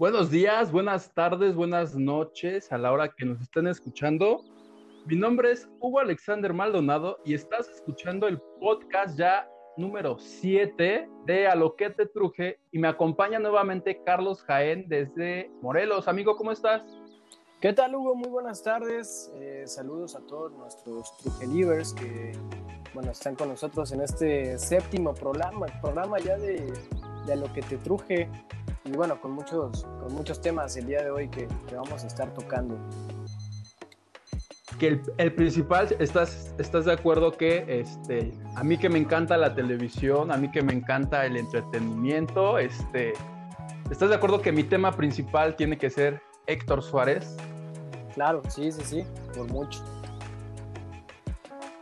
Buenos días, buenas tardes, buenas noches a la hora que nos estén escuchando. Mi nombre es Hugo Alexander Maldonado y estás escuchando el podcast ya número 7 de A lo que te truje y me acompaña nuevamente Carlos Jaén desde Morelos. Amigo, ¿cómo estás? ¿Qué tal, Hugo? Muy buenas tardes. Eh, saludos a todos nuestros trujelivers que bueno, están con nosotros en este séptimo programa, programa ya de, de A lo que te truje y bueno, con muchos, con muchos temas el día de hoy que, que vamos a estar tocando. Que el, el, principal, ¿estás, ¿estás de acuerdo que este, a mí que me encanta la televisión, a mí que me encanta el entretenimiento, este, ¿estás de acuerdo que mi tema principal tiene que ser Héctor Suárez? Claro, sí, sí, sí, por mucho.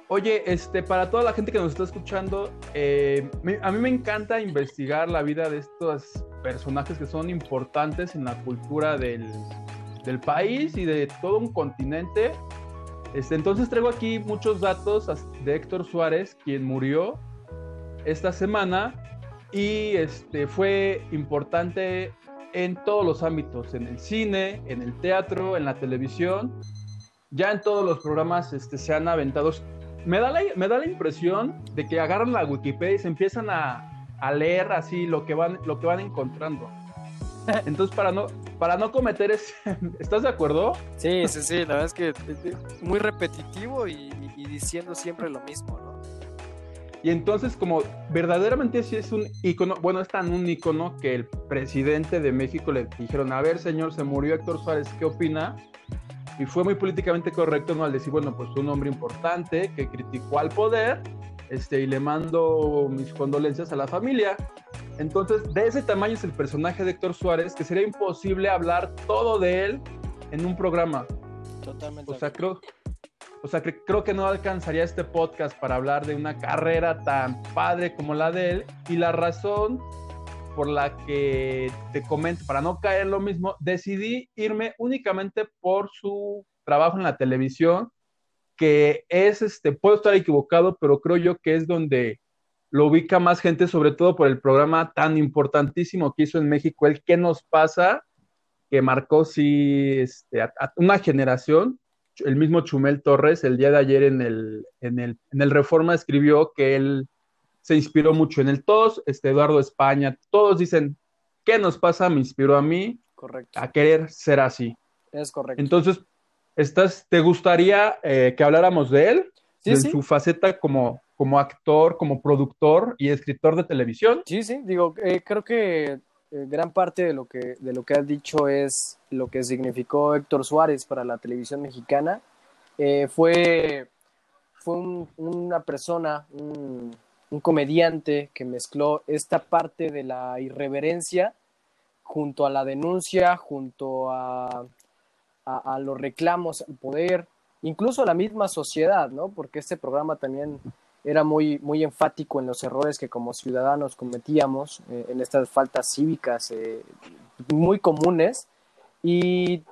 Oye, este, para toda la gente que nos está escuchando, eh, me, a mí me encanta investigar la vida de estos personajes que son importantes en la cultura del, del país y de todo un continente. Este, entonces traigo aquí muchos datos de Héctor Suárez, quien murió esta semana y este, fue importante en todos los ámbitos, en el cine, en el teatro, en la televisión. Ya en todos los programas este, se han aventado me da, la, me da la impresión de que agarran la Wikipedia y se empiezan a, a leer así lo que van, lo que van encontrando. Entonces, para no, para no cometer ese... ¿Estás de acuerdo? Sí, sí, sí, la verdad es que muy repetitivo y, y, diciendo siempre lo mismo, ¿no? Y entonces, como verdaderamente sí es un icono, bueno, es tan un icono que el presidente de México le dijeron, a ver, señor, se murió Héctor Suárez, ¿qué opina? y fue muy políticamente correcto ¿no? al decir, bueno, pues un hombre importante que criticó al poder este, y le mando mis condolencias a la familia. Entonces, de ese tamaño es el personaje de Héctor Suárez, que sería imposible hablar todo de él en un programa. Totalmente. O sea, creo, o sea, que, creo que no alcanzaría este podcast para hablar de una carrera tan padre como la de él. Y la razón por la que te comento, para no caer lo mismo, decidí irme únicamente por su trabajo en la televisión, que es, este, puedo estar equivocado, pero creo yo que es donde lo ubica más gente, sobre todo por el programa tan importantísimo que hizo en México, el ¿Qué nos pasa? que marcó sí este, a, a una generación. El mismo Chumel Torres, el día de ayer en el, en el, en el Reforma, escribió que él se inspiró mucho en el TOS, este Eduardo España, todos dicen, ¿qué nos pasa? Me inspiró a mí correcto. a querer ser así. Es correcto. Entonces, ¿estás, ¿te gustaría eh, que habláramos de él? Sí, de sí. su faceta como, como actor, como productor y escritor de televisión. Sí, sí, digo, eh, creo que eh, gran parte de lo que de lo que has dicho es lo que significó Héctor Suárez para la televisión mexicana. Eh, fue fue un, una persona, un, un comediante que mezcló esta parte de la irreverencia junto a la denuncia, junto a, a, los reclamos al poder, incluso a la misma sociedad, ¿no? Porque este programa también era muy, muy enfático en los errores que como ciudadanos cometíamos, eh, en estas faltas cívicas eh, muy comunes, y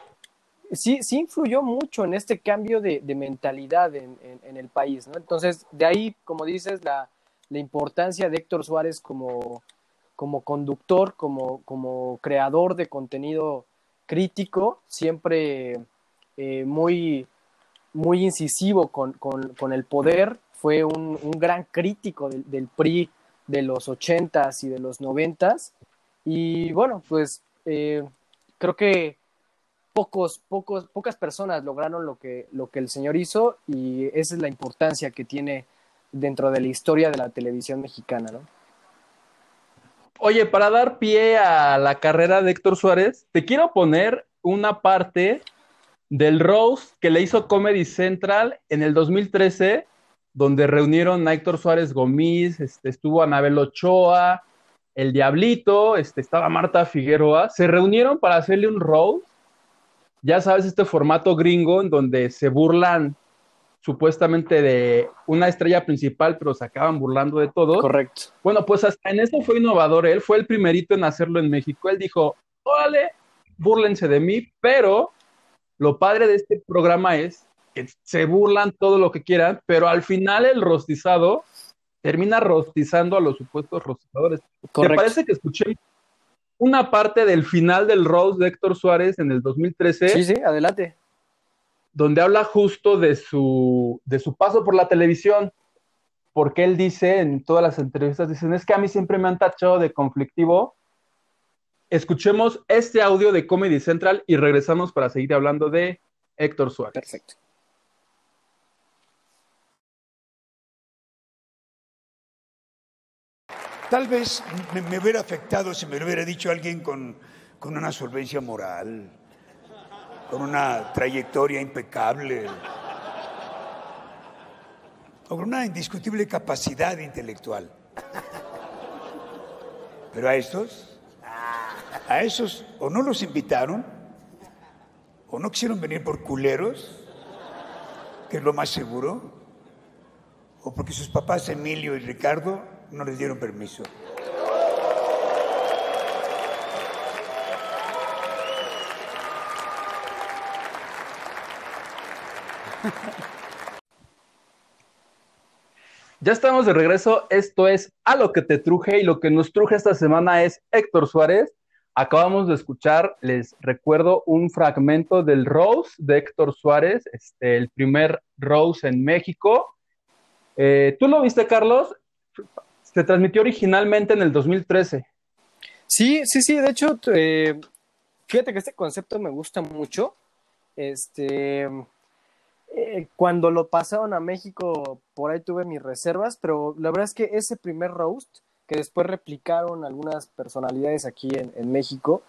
sí, sí influyó mucho en este cambio de, de mentalidad en, en, en, el país, ¿no? Entonces, de ahí, como dices, la, la importancia de Héctor Suárez como, como conductor, como, como creador de contenido crítico, siempre eh, muy, muy incisivo con, con, con, el poder, fue un, un gran crítico del, del, PRI de los ochentas y de los noventas, y bueno, pues eh, creo que pocos, pocos, pocas personas lograron lo que, lo que el señor hizo, y esa es la importancia que tiene dentro de la historia de la televisión mexicana, ¿no? Oye, para dar pie a la carrera de Héctor Suárez, te quiero poner una parte del roast que le hizo Comedy Central en el 2013, donde reunieron a Héctor Suárez Gómez, este, estuvo Anabel Ochoa, el Diablito, este, estaba Marta Figueroa, se reunieron para hacerle un roast. Ya sabes, este formato gringo en donde se burlan supuestamente de una estrella principal, pero se acaban burlando de todos. Correcto. Bueno, pues hasta en eso fue innovador. Él fue el primerito en hacerlo en México. Él dijo, órale, búrlense de mí, pero lo padre de este programa es que se burlan todo lo que quieran, pero al final el rostizado termina rostizando a los supuestos rostizadores. Correcto. Me parece que escuché una parte del final del Rose de Héctor Suárez en el 2013. Sí, sí, adelante. Donde habla justo de su, de su paso por la televisión. Porque él dice en todas las entrevistas, dicen, es que a mí siempre me han tachado de conflictivo. Escuchemos este audio de Comedy Central y regresamos para seguir hablando de Héctor Suárez. Perfecto. Tal vez me, hubiera afectado si me lo hubiera dicho alguien con, con una solvencia moral, con una trayectoria impecable, con una indiscutible capacidad intelectual. Pero a estos, a esos o no los invitaron, o no quisieron venir por culeros, que es lo más seguro, o porque sus papás Emilio y Ricardo no les dieron permiso. Ya estamos de regreso. Esto es A lo que te truje y lo que nos truje esta semana es Héctor Suárez. Acabamos de escuchar, les recuerdo, un fragmento del Rose de Héctor Suárez, este, el primer Rose en México. Eh, ¿Tú lo viste, Carlos? Se transmitió originalmente en el 2013. Sí, sí, sí. De hecho, eh, fíjate que este concepto me gusta mucho. Este, eh, cuando lo pasaron a México, por ahí tuve mis reservas, pero la verdad es que ese primer roast, que después replicaron algunas personalidades aquí en, México,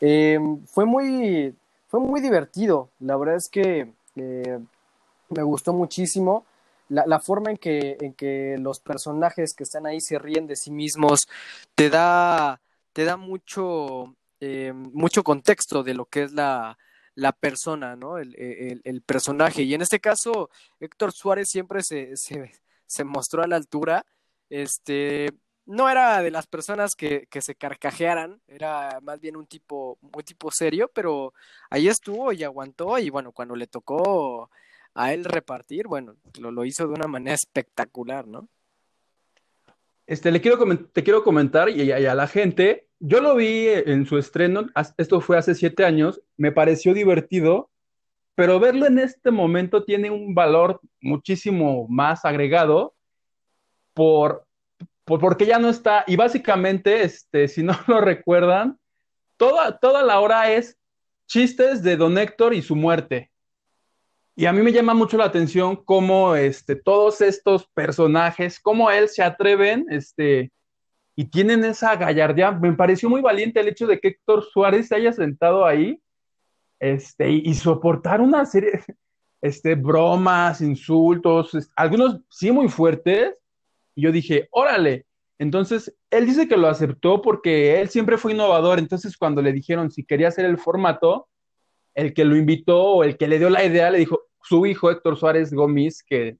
eh, fue muy, fue muy divertido. La verdad es que me gustó muchísimo la, forma en que, en que los personajes que están ahí se ríen de sí mismos te da, te da mucho, eh, mucho contexto de lo que es la, la persona, ¿no? El, el, personaje. Y en este caso, Héctor Suárez siempre se, se, mostró a la altura. Este, no era de las personas que, que, se carcajearan, era más bien un tipo, un tipo serio, pero ahí estuvo y aguantó. Y bueno, cuando le tocó a él repartir, bueno, lo, lo hizo de una manera espectacular, ¿no? Este, le quiero te quiero comentar y, a la gente, yo lo vi en su estreno, esto fue hace siete años, me pareció divertido, pero verlo en este momento tiene un valor muchísimo más agregado por, por porque ya no está, y básicamente, este, si no lo recuerdan, toda, toda la hora es chistes de Don Héctor y su muerte. Y a mí me llama mucho la atención cómo este, todos estos personajes, cómo él se atreven este, y tienen esa gallardía. Me pareció muy valiente el hecho de que Héctor Suárez se haya sentado ahí este, y, soportar una serie este, bromas, insultos, algunos sí muy fuertes. Y yo dije, órale. Entonces, él dice que lo aceptó porque él siempre fue innovador. Entonces, cuando le dijeron si quería hacer el formato, el que lo invitó o el que le dio la idea le dijo, su hijo Héctor Suárez Gómez, que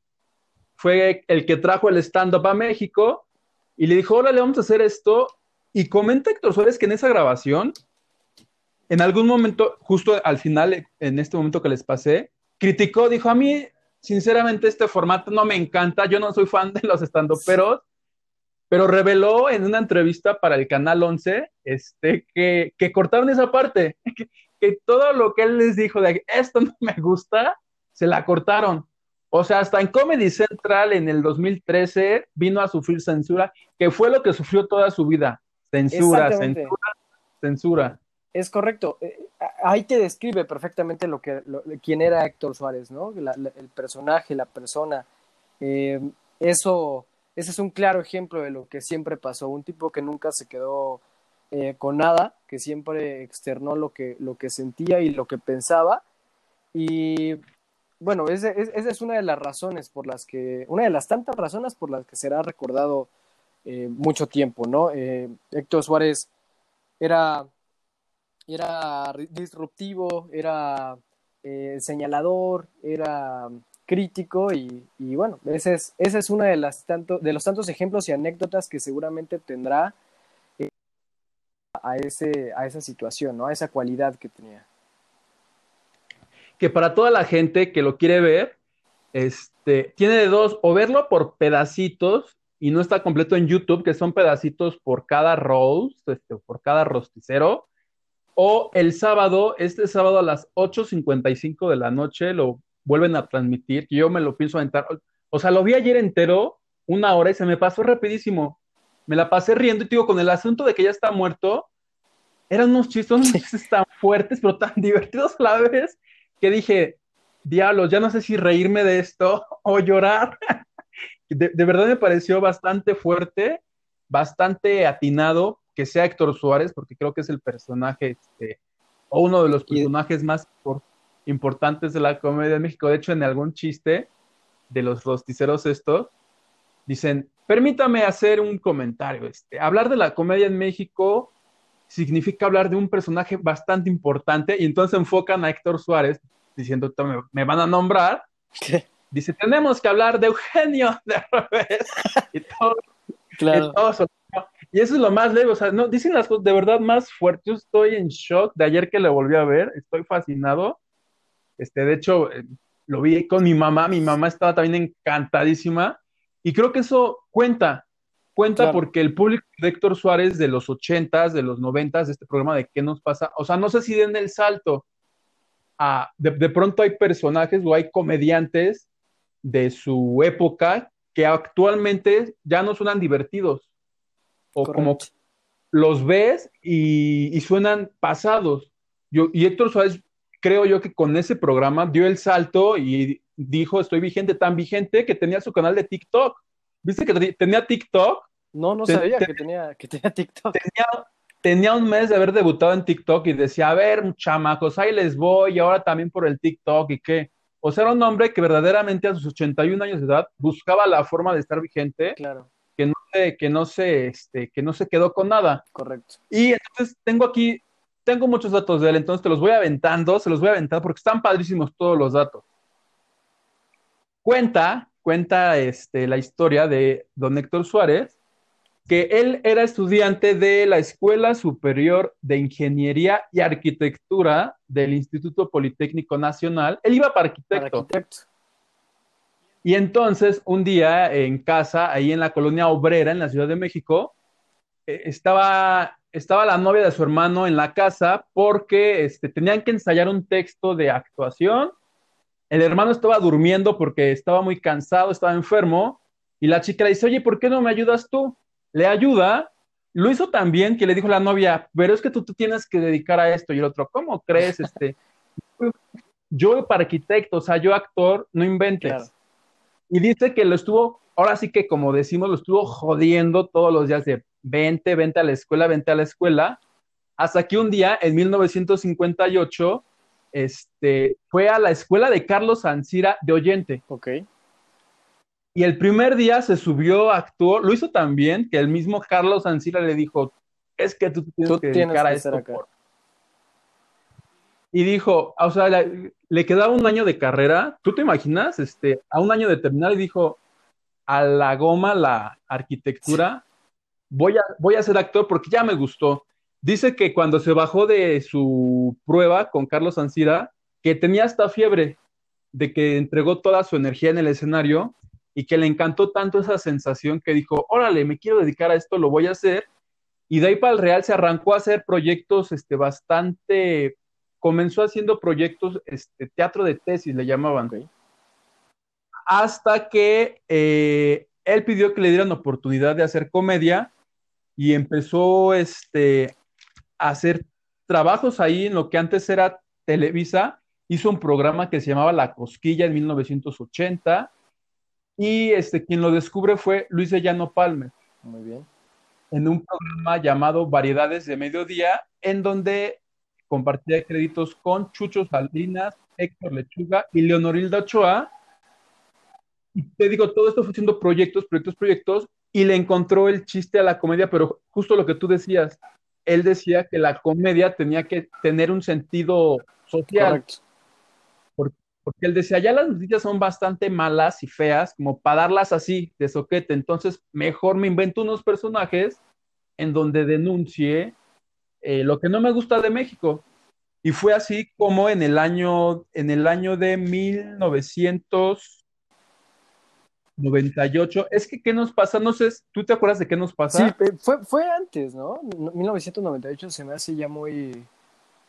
fue el que trajo el stand-up a México, y le dijo, hola, le vamos a hacer esto. Y comenta Héctor Suárez que en esa grabación, en algún momento, justo al final, en este momento que les pasé, criticó, dijo, a mí, sinceramente, este formato no me encanta, yo no soy fan de los stand-uperos, pero reveló en una entrevista para el Canal 11 este, que, que cortaron esa parte, que, que todo lo que él les dijo de esto no me gusta, se la cortaron. O sea, hasta en Comedy Central en el 2013 vino a sufrir censura, que fue lo que sufrió toda su vida. Censura, censura, censura. Es correcto. Eh, ahí te describe perfectamente lo que, quién era Héctor Suárez, ¿no? el personaje, la persona. Eh, eso, ese es un claro ejemplo de lo que siempre pasó. Un tipo que nunca se quedó eh, con nada, que siempre externó lo que, lo que sentía y lo que pensaba. Y bueno, esa es una de las razones por las que, una de las tantas razones por las que será recordado eh, mucho tiempo, ¿no? Eh, Héctor Suárez era, era disruptivo, era eh, señalador, era crítico y, y, bueno, ese es, ese es uno de, las tanto, de los tantos ejemplos y anécdotas que seguramente tendrá a, ese, a esa situación, ¿no? A esa cualidad que tenía que para toda la gente que lo quiere ver, este, tiene de dos, o verlo por pedacitos y no está completo en YouTube, que son pedacitos por cada roast, este, por cada rosticero. O el sábado, este sábado a las 8.55 de la noche lo vuelven a transmitir. Yo me lo pienso aventar. O sea, lo vi ayer entero, una hora, y se me pasó rapidísimo. Me la pasé riendo y digo, con el asunto de que ya está muerto, eran unos chistes tan fuertes, pero tan divertidos a la vez, que dije, diablos, ya no sé si reírme de esto o llorar. de, de verdad me pareció bastante fuerte, bastante atinado que sea Héctor Suárez, porque creo que es el personaje, este, o uno de los personajes más importantes de la comedia de México. De hecho, en algún chiste de los rosticeros estos, dicen, permítame hacer un comentario. Este, hablar de la comedia en México significa hablar de un personaje bastante importante y entonces enfocan a Héctor Suárez diciendo, me, van a nombrar. Dice, tenemos que hablar de Eugenio de revés. y todo, claro. y, eso es lo más leve, o sea, no, dicen las cosas de verdad más fuertes. Yo estoy en shock de ayer que le volví a ver, estoy fascinado. Este, de hecho, eh, lo vi con mi mamá, mi mamá estaba también encantadísima y creo que eso cuenta, cuenta porque el público de Héctor Suárez de los ochentas, de los noventas, de este programa de qué nos pasa, o sea, no sé si den el salto. A, de, pronto hay personajes o hay comediantes de su época que actualmente ya no suenan divertidos. O como los ves y, suenan pasados. Yo, y Héctor Suárez, creo yo que con ese programa dio el salto y dijo, estoy vigente, tan vigente que tenía su canal de TikTok. ¿Viste que tenía TikTok? No, no sabía que, tenía, que tenía TikTok. Tenía, un mes de haber debutado en TikTok y decía, a ver, chamacos, ahí les voy, y ahora también por el TikTok y qué. O sea, era un hombre que verdaderamente a sus 81 años de edad buscaba la forma de estar vigente. Claro. Que no se, que no se, este, que no se quedó con nada. Correcto. Y entonces tengo aquí, tengo muchos datos de él, entonces te los voy aventando, se los voy a aventar porque están padrísimos todos los datos. Cuenta, cuenta este, la historia de don Héctor Suárez, que él era estudiante de la Escuela Superior de Ingeniería y Arquitectura del Instituto Politécnico Nacional. Él iba para arquitecto. Y entonces, un día en casa, ahí en la colonia obrera, en la Ciudad de México, eh, estaba, estaba la novia de su hermano en la casa porque este, tenían que ensayar un texto de actuación. El hermano estaba durmiendo porque estaba muy cansado, estaba enfermo. Y la chica le dice, oye, ¿por qué no me ayudas tú? Le ayuda, lo hizo también que le dijo la novia, pero es que tú, tú tienes que dedicar a esto y el otro, ¿cómo crees? Este, yo para arquitecto, o sea, yo actor, no inventes. Y dice que lo estuvo, ahora sí que como decimos, lo estuvo jodiendo todos los días de vente, vente a la escuela, vente a la escuela, hasta que un día, en 1958, este, fue a la escuela de Carlos Ancira de Oyente. Ok. Y el primer día se subió, actuó, lo hizo tan bien que el mismo Carlos Ancila le dijo, es que tú tienes que dedicar a esto. Y dijo, o sea, le, quedaba un año de carrera, ¿tú te imaginas? Este, a un año de terminar y dijo, a la goma la arquitectura, voy, a, voy a ser actor porque ya me gustó. Dice que cuando se bajó de su prueba con Carlos Ancira, que tenía hasta fiebre, de que entregó toda su energía en el escenario y que le encantó tanto esa sensación que dijo, órale, me quiero dedicar a esto, lo voy a hacer. Y de ahí para el Real se arrancó a hacer proyectos este, bastante, comenzó haciendo proyectos, este, teatro de tesis le llamaban. Hasta que eh, él pidió que le dieran oportunidad de hacer comedia y empezó este, a hacer trabajos ahí en lo que antes era Televisa. Hizo un programa que se llamaba La Cosquilla en 1980 y este, quien lo descubre fue Luis de Llano Palmer. Muy bien. En un programa llamado Variedades de Mediodía, en donde compartía créditos con Chucho Salinas, Héctor Lechuga y Leonorilda Ochoa. Y te digo, todo esto fue haciendo proyectos, proyectos, proyectos, y le encontró el chiste a la comedia, pero justo lo que tú decías, él decía que la comedia tenía que tener un sentido social. Correcto porque él decía, ya las noticias son bastante malas y feas, como para darlas así, de soquete, entonces mejor me invento unos personajes en donde denuncie eh, lo que no me gusta de México. Y fue así como en el año, en el año de 1900, 98. Es que, ¿qué nos pasa? No sé, ¿tú te acuerdas de qué nos pasa? Sí, fue, fue antes, ¿no? 1998 se me hace ya muy...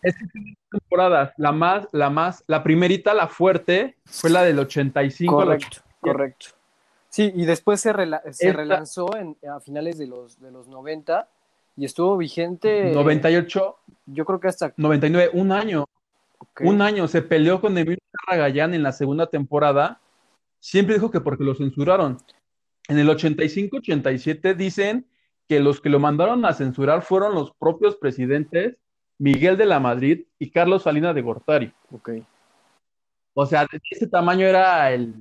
Es que temporadas, la más, la más, la primerita, la fuerte, fue la del 85. Correcto, correcto. Sí, y después se, se relanzó en, a finales de los, de los 90 y estuvo vigente. 98. Yo creo que hasta. 99, un año. Un año. Se peleó con Emilio Gallán en la segunda temporada. Siempre dijo que porque lo censuraron. En el 85-87 dicen que los que lo mandaron a censurar fueron los propios presidentes Miguel de la Madrid y Carlos Salinas de Gortari. Ok. O sea, de ese tamaño era el,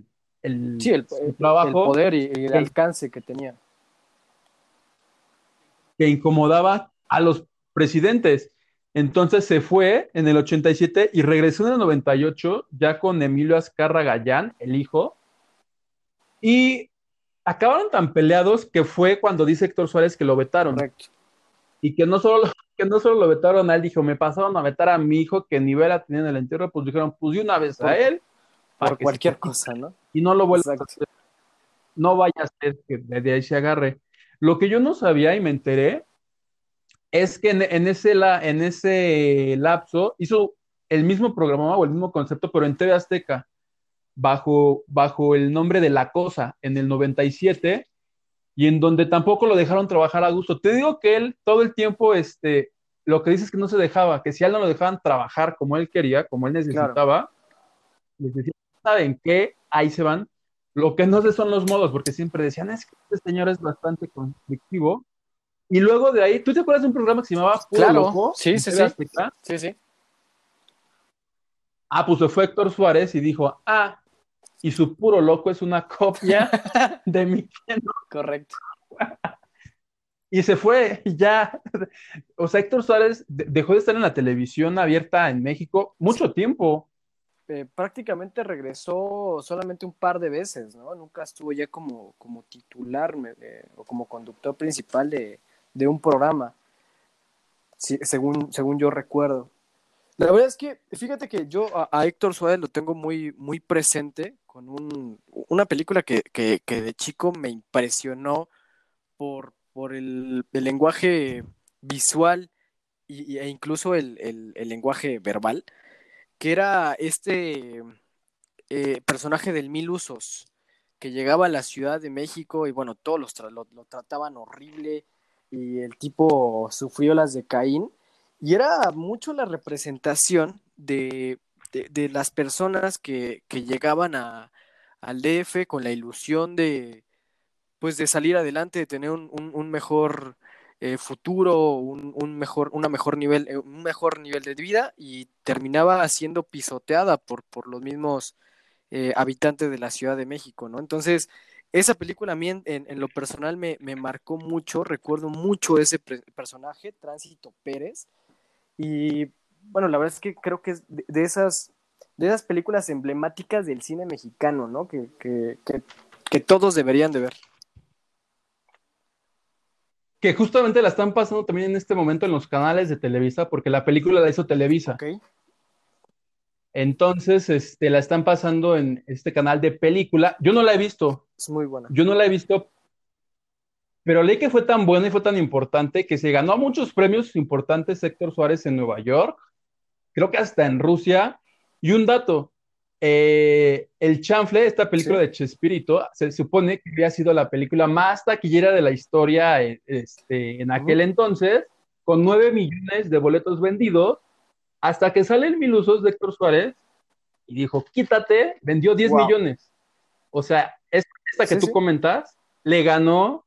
el, sí, el, trabajo, poder y, el alcance que tenía. Que incomodaba a los presidentes. Entonces se fue en el 87 y regresó en el 98 ya con Emilio Azcarra Gallán, el hijo. Y acabaron tan peleados que fue cuando dice Héctor Suárez que lo vetaron. Correcto. Y que no solo, que no solo lo vetaron a él, dijo, me pasaron a vetar a mi hijo que ni vela tenía en el entierro, pues dijeron, pues de una vez a él por cualquier cosa, ¿no? Y no lo vuelva a hacer. No vaya a ser que de ahí se agarre. Lo que yo no sabía y me enteré es que en, ese, la, en ese lapso hizo el mismo programa o el mismo concepto, pero en TV Azteca, bajo, bajo el nombre de La Cosa, en el 97, y en donde tampoco lo dejaron trabajar a gusto. Te digo que él todo el tiempo, este, lo que dice es que no se dejaba, que si a él no lo dejaban trabajar como él quería, como él necesitaba, les decía, ¿saben qué? Ahí se van. Lo que no sé son los modos, porque siempre decían, es que este señor es bastante conflictivo. Y luego de ahí, ¿tú te acuerdas de un programa que se llamaba Puro claro. Loco? Sí, sí, sí. Sí, sí. Ah, pues fue Héctor Suárez y dijo, ah, y su puro loco es una copia de mi Correcto. y se fue, ya. O sea, Héctor Suárez dejó de estar en la televisión abierta en México mucho tiempo. Eh, prácticamente regresó solamente un par de veces, ¿no? Nunca estuvo ya como, como titular o como conductor principal de, un programa, según, según yo recuerdo. La verdad es que, fíjate que yo a, Héctor Suárez lo tengo muy, muy presente con un, una película que, de chico me impresionó por, por el, lenguaje visual e incluso el lenguaje verbal que era este eh, personaje del Mil Usos, que llegaba a la Ciudad de México y bueno, todos los lo, trataban horrible y el tipo sufrió las de Caín. Y era mucho la representación de, las personas que, llegaban a, al DF con la ilusión de, pues, de salir adelante, de tener un mejor eh, futuro, un, mejor, una mejor nivel, eh, un mejor nivel de vida y terminaba siendo pisoteada por, por los mismos eh, habitantes de la Ciudad de México, ¿no? Entonces, esa película a mí en, lo personal me, marcó mucho, recuerdo mucho ese personaje, Tránsito Pérez, y bueno, la verdad es que creo que es de, esas, de esas películas emblemáticas del cine mexicano, ¿no? Que, que, que todos deberían de ver que justamente la están pasando también en este momento en los canales de Televisa, porque la película la hizo Televisa. Entonces, este, la están pasando en este canal de película. Yo no la he visto. Es muy buena. Yo no la he visto, pero leí que fue tan buena y fue tan importante que se ganó muchos premios importantes Héctor Suárez en Nueva York, creo que hasta en Rusia. Y un dato, eh, el Chanfle, esta película de Chespirito, se supone que había sido la película más taquillera de la historia eh, este, en aquel entonces, con 9 millones de boletos vendidos, hasta que sale el Milusos de Héctor Suárez y dijo, quítate, vendió 10 millones. O sea, esta que tú comentas, le ganó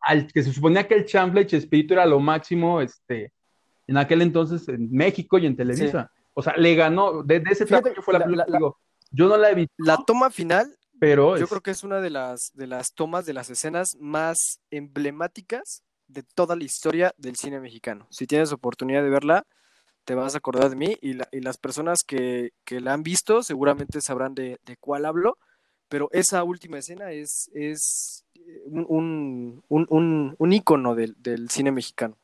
al que se suponía que el Chanfle y Chespirito era lo máximo este, en aquel entonces en México y en Televisa. O sea, le ganó, desde de ese que fue la, digo, yo no la he visto. La toma final, pero yo creo que es una de las, de las tomas, de las escenas más emblemáticas de toda la historia del cine mexicano. Si tienes oportunidad de verla, te vas a acordar de mí y, las personas que, la han visto seguramente sabrán de, cuál hablo, pero esa última escena es, es un, un, un, ícono del, del cine mexicano.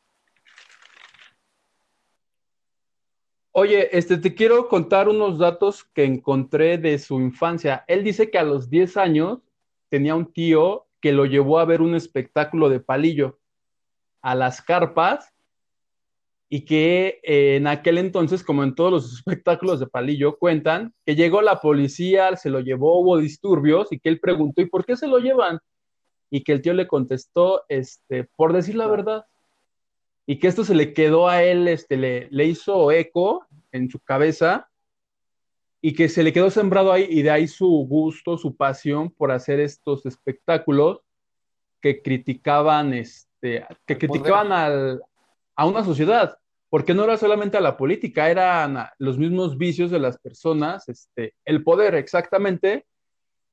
Oye, este, te quiero contar unos datos que encontré de su infancia. Él dice que a los 10 años tenía un tío que lo llevó a ver un espectáculo de palillo a las carpas y que eh, en aquel entonces, como en todos los espectáculos de palillo, cuentan que llegó la policía, se lo llevó, hubo disturbios y que él preguntó, ¿y por qué se lo llevan? Y que el tío le contestó, este, por decir la verdad. Y que esto se le quedó a él, este, le, le hizo eco en su cabeza y que se le quedó sembrado ahí y de ahí su gusto, su pasión por hacer estos espectáculos que criticaban, este, que criticaban al, a una sociedad, porque no era solamente a la política, eran los mismos vicios de las personas, este, el poder exactamente,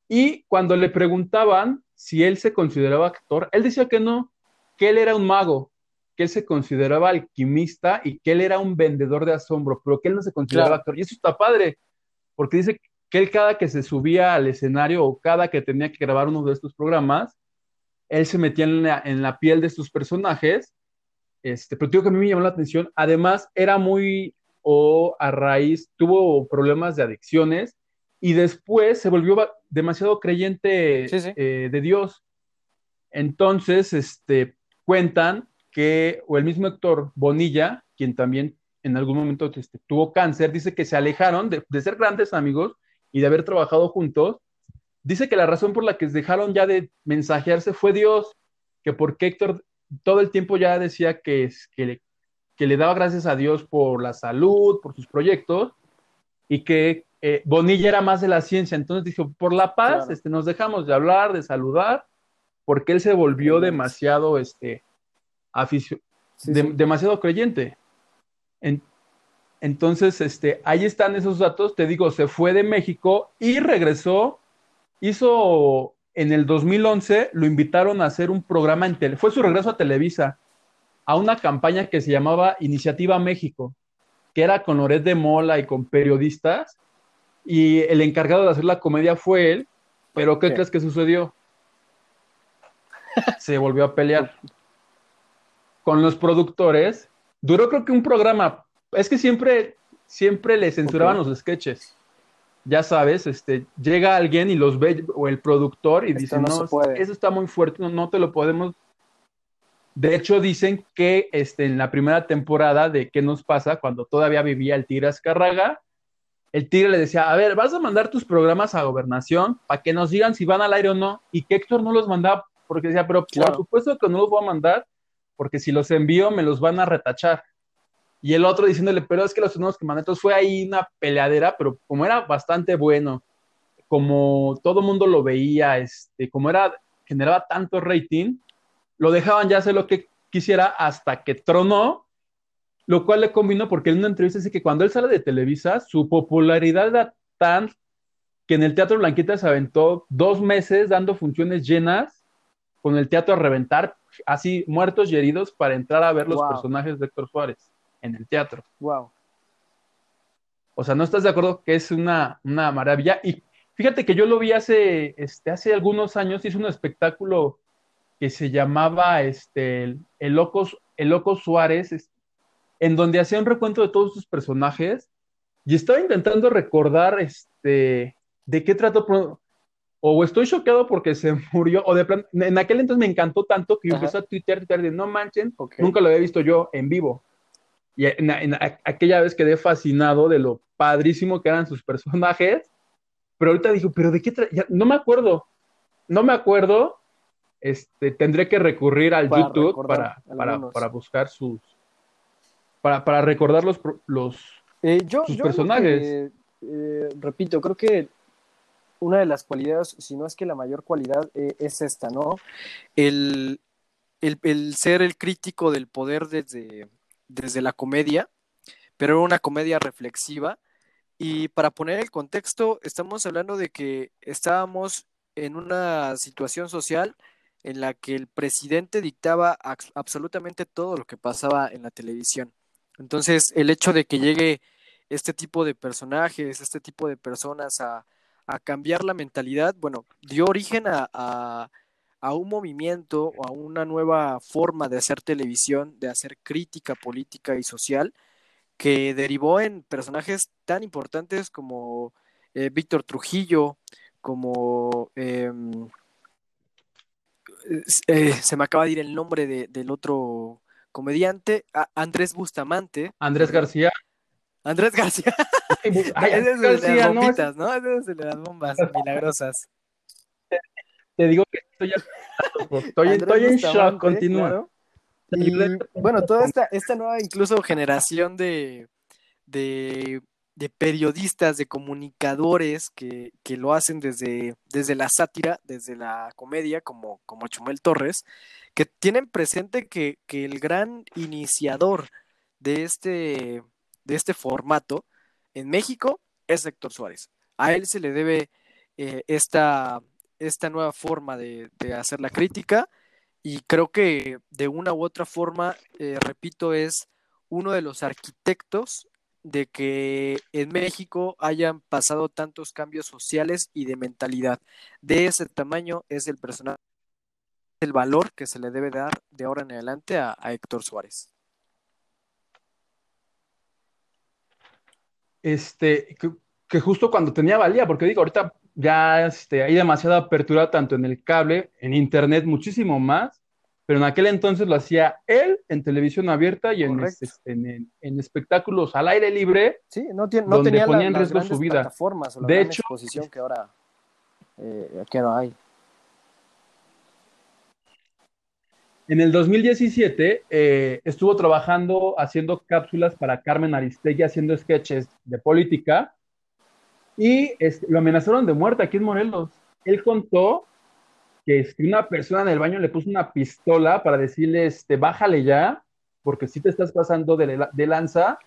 y cuando le preguntaban si él se consideraba actor, él decía que no, que él era un mago, que él se consideraba alquimista y que él era un vendedor de asombro, pero que él no se consideraba actor. Y eso está padre, porque dice que él cada que se subía al escenario o cada que tenía que grabar uno de estos programas, él se metía en la, en la piel de estos personajes, este, pero digo que a mí me llamó la atención, además era muy, o a raíz, tuvo problemas de adicciones y después se volvió demasiado creyente eh, de Dios. Entonces, este, cuentan que, o el mismo Héctor Bonilla, quien también en algún momento este, tuvo cáncer, dice que se alejaron de, ser grandes amigos y de haber trabajado juntos. Dice que la razón por la que dejaron ya de mensajearse fue Dios, que porque Héctor todo el tiempo ya decía que, que, le, que le daba gracias a Dios por la salud, por sus proyectos, y que eh, Bonilla era más de la ciencia. Entonces dijo, por la paz, este, nos dejamos de hablar, de saludar, porque él se volvió demasiado, este, demasiado creyente entonces, este, ahí están esos datos. Te digo, se fue de México y regresó. Hizo en el 2011, lo invitaron a hacer un programa en tele. Fue su regreso a Televisa, a una campaña que se llamaba Iniciativa México, que era con Loret de Mola y con periodistas. Y el encargado de hacer la comedia fue él. Pero ¿qué crees que sucedió? Se volvió a pelear con los productores Duró creo que un programa. Es que siempre, siempre le censuraban los sketches. Ya sabes, este, llega alguien y los ve, o el productor, y dice, no, eso está muy fuerte, no, te lo podemos. De hecho, dicen que este, en la primera temporada de ¿Qué nos pasa? Cuando todavía vivía el Tigre Azcarraga, el Tigre le decía, a ver, vas a mandar tus programas a gobernación para que nos digan si van al aire o no. Y que Héctor no los mandaba porque decía, pero por supuesto que no los voy a mandar porque si los envío me los van a retachar. Y el otro diciéndole, pero es que los nuevos que mandé, entonces fue ahí una peleadera, pero como era bastante bueno, como todo mundo lo veía, este, como era, generaba tanto rating, lo dejaban ya hacer lo que quisiera hasta que tronó, lo cual le combinó porque en una entrevista dice que cuando él sale de Televisa, su popularidad era tan que en el Teatro Blanquita se aventó dos meses dando funciones llenas con el teatro a reventar, así muertos y heridos para entrar a ver los personajes de Héctor Suárez en el teatro. Wow. O sea, ¿no estás de acuerdo que es una, maravilla? Y fíjate que yo lo vi hace, este, hace algunos años, hizo un espectáculo que se llamaba este, el, Loco, el Loco Suárez, en donde hacía un recuento de todos sus personajes y estaba intentando recordar este, de qué trató, o estoy choqueado porque se murió, o de plan, en aquel entonces me encantó tanto que yo empecé a tuitear, de no manchen, nunca lo había visto yo en vivo. Y en, aquella vez quedé fascinado de lo padrísimo que eran sus personajes, pero ahorita digo, pero ¿de qué? no me acuerdo, no me acuerdo, este, tendré que recurrir al YouTube para, para, buscar sus, para, para recordar los, los eh, sus personajes. Eh, repito, creo que una de las cualidades, si no es que la mayor cualidad, eh, es esta, ¿no? El, ser el crítico del poder desde, desde la comedia, pero una comedia reflexiva. Y para poner el contexto, estamos hablando de que estábamos en una situación social en la que el presidente dictaba absolutamente todo lo que pasaba en la televisión. Entonces, el hecho de que llegue este tipo de personajes, este tipo de personas a, cambiar la mentalidad, bueno, dio origen a, a, un movimiento o a una nueva forma de hacer televisión, de hacer crítica política y social, que derivó en personajes tan importantes como eh, Víctor Trujillo, como em, eh, se me acaba de ir el nombre de, del otro comediante, Andrés Bustamante. Andrés García. Andrés García. Ay, es de García, las bombitas, ¿no? Es de las bombas milagrosas. Te, digo que estoy, estoy, estoy en shock, continúa. bueno, toda esta, esta nueva incluso generación de, de, de periodistas, de comunicadores que, que, lo hacen desde, desde la sátira, desde la comedia, como, como Chumel Torres, que tienen presente que, que el gran iniciador de este, de este formato en México es Héctor Suárez. A él se le debe eh, esta, esta nueva forma de, hacer la crítica y creo que de una u otra forma, eh, repito, es uno de los arquitectos de que en México hayan pasado tantos cambios sociales y de mentalidad. De ese tamaño es el personaje, el valor que se le debe dar de ahora en adelante a Héctor Suárez. este, que, justo cuando tenía valía, porque digo, ahorita ya este, hay demasiada apertura tanto en el cable, en internet, muchísimo más, pero en aquel entonces lo hacía él en televisión abierta y en, este, en, espectáculos al aire libre, sí, no, tiene, no donde ponía en riesgo su vida. de hecho, exposición que ahora eh, que no hay. En el 2017 eh, estuvo trabajando haciendo cápsulas para Carmen Aristegui, haciendo sketches de política y lo amenazaron de muerte aquí en Morelos. Él contó que una persona en el baño le puso una pistola para decirle, este, bájale ya, porque si te estás pasando de, lanza.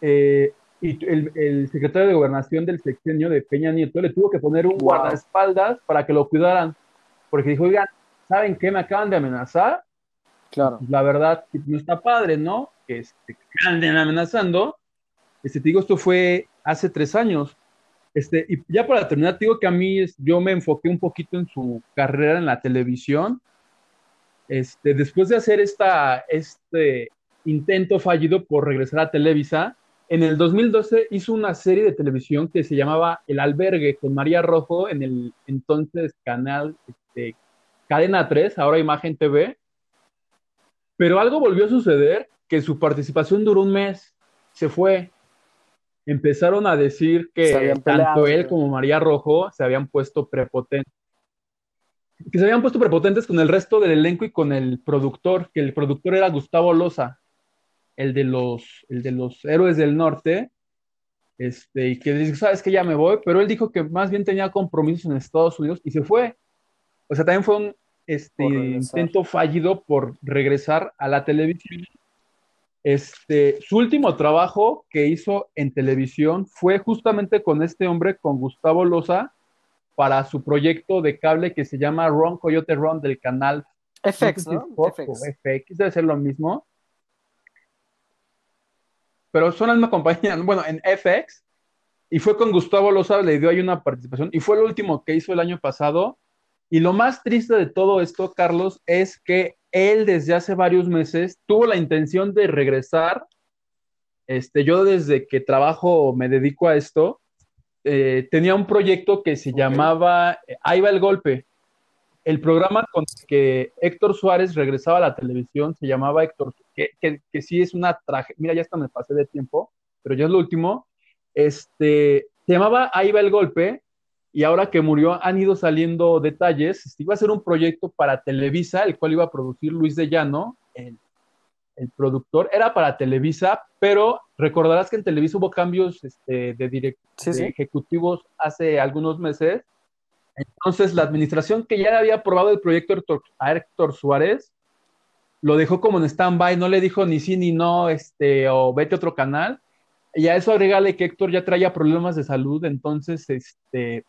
Eh, y el, secretario de gobernación del sexenio de Peña Nieto le tuvo que poner un guardaespaldas para que lo cuidaran, porque dijo, oigan, ¿saben qué? Me acaban de amenazar Claro. Pues, la verdad, no está padre, ¿no? Que, este, anden amenazando. Este, te digo, esto fue hace tres años. Este, y ya para terminar, te digo que a mí yo me enfoqué un poquito en su carrera en la televisión. Este, después de hacer esta, este intento fallido por regresar a Televisa, en el 2012 hizo una serie de televisión que se llamaba El Albergue con María Rojo en el entonces canal este, Cadena 3, ahora Imagen TV. Pero algo volvió a suceder, que su participación duró un mes, se fue. Empezaron a decir que tanto él como María Rojo se habían puesto prepotentes. Que se habían puesto prepotentes con el resto del elenco y con el productor, que el productor era Gustavo Loza, el de los, el de los héroes del norte, este, y que dice, sabes que ya me voy, pero él dijo que más bien tenía compromisos en Estados Unidos y se fue. O sea, también fue un, este intento fallido por regresar a la televisión. Este, su último trabajo que hizo en televisión fue justamente con este hombre, con Gustavo Loza, para su proyecto de cable que se llama Ron Coyote Ron del canal FX, ¿no? FX. FX, debe ser lo mismo. Pero son la misma compañía, bueno, en FX, y fue con Gustavo Loza, le dio ahí una participación, y fue el último que hizo el año pasado, y lo más triste de todo esto, Carlos, es que él desde hace varios meses tuvo la intención de regresar. Este, yo desde que trabajo, me dedico a esto, eh, tenía un proyecto que se llamaba eh, Ahí va el golpe. El programa con el que Héctor Suárez regresaba a la televisión se llamaba Héctor, que, que, que sí es una tragedia. Mira, ya hasta me pasé de tiempo, pero ya es lo último. Este, se llamaba Ahí va el golpe y ahora que murió han ido saliendo detalles. Este, iba a ser un proyecto para Televisa, el cual iba a producir Luis de Llano, el, productor. Era para Televisa, pero recordarás que en Televisa hubo cambios este, de, ejecutivos hace algunos meses. Entonces, la administración que ya había aprobado el proyecto a Héctor Suárez, lo dejó como en stand-by, no le dijo ni sí ni no, este, o vete a otro canal. Y a eso agregale que Héctor ya traía problemas de salud, entonces, este,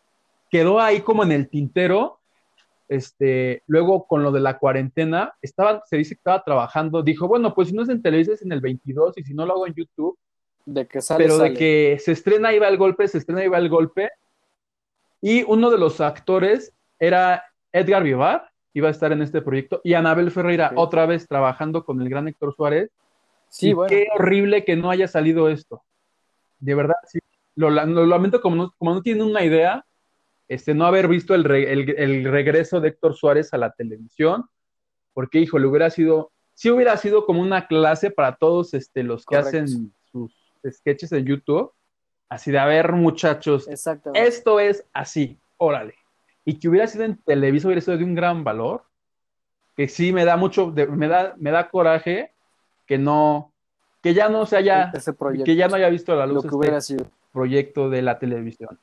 quedó ahí como en el tintero. Este, luego con lo de la cuarentena, estaba, se dice que estaba trabajando, dijo, bueno, pues si no es en Televisa es en el 22 y si no lo hago en YouTube, de que sale, pero de que se estrena iba el golpe, se estrena iba el golpe. Y uno de los actores era Edgar Vivar, iba a estar en este proyecto, y Anabel Ferreira, otra vez trabajando con el gran Héctor Suárez. Sí, bueno. Qué horrible que no haya salido esto. De verdad, sí. Lo, lamento como no, como no tienen una idea este, no haber visto el, el, regreso de Héctor Suárez a la televisión, porque, hijo, le hubiera sido, sí hubiera sido como una clase para todos este, los que hacen sus sketches en YouTube, así de, a ver, muchachos, esto es así, órale. Y que hubiera sido en Televisa, hubiera sido de un gran valor, que sí me da mucho, me, da, me da coraje que no, que ya no se haya, que ya no haya visto la luz que este proyecto de la televisión.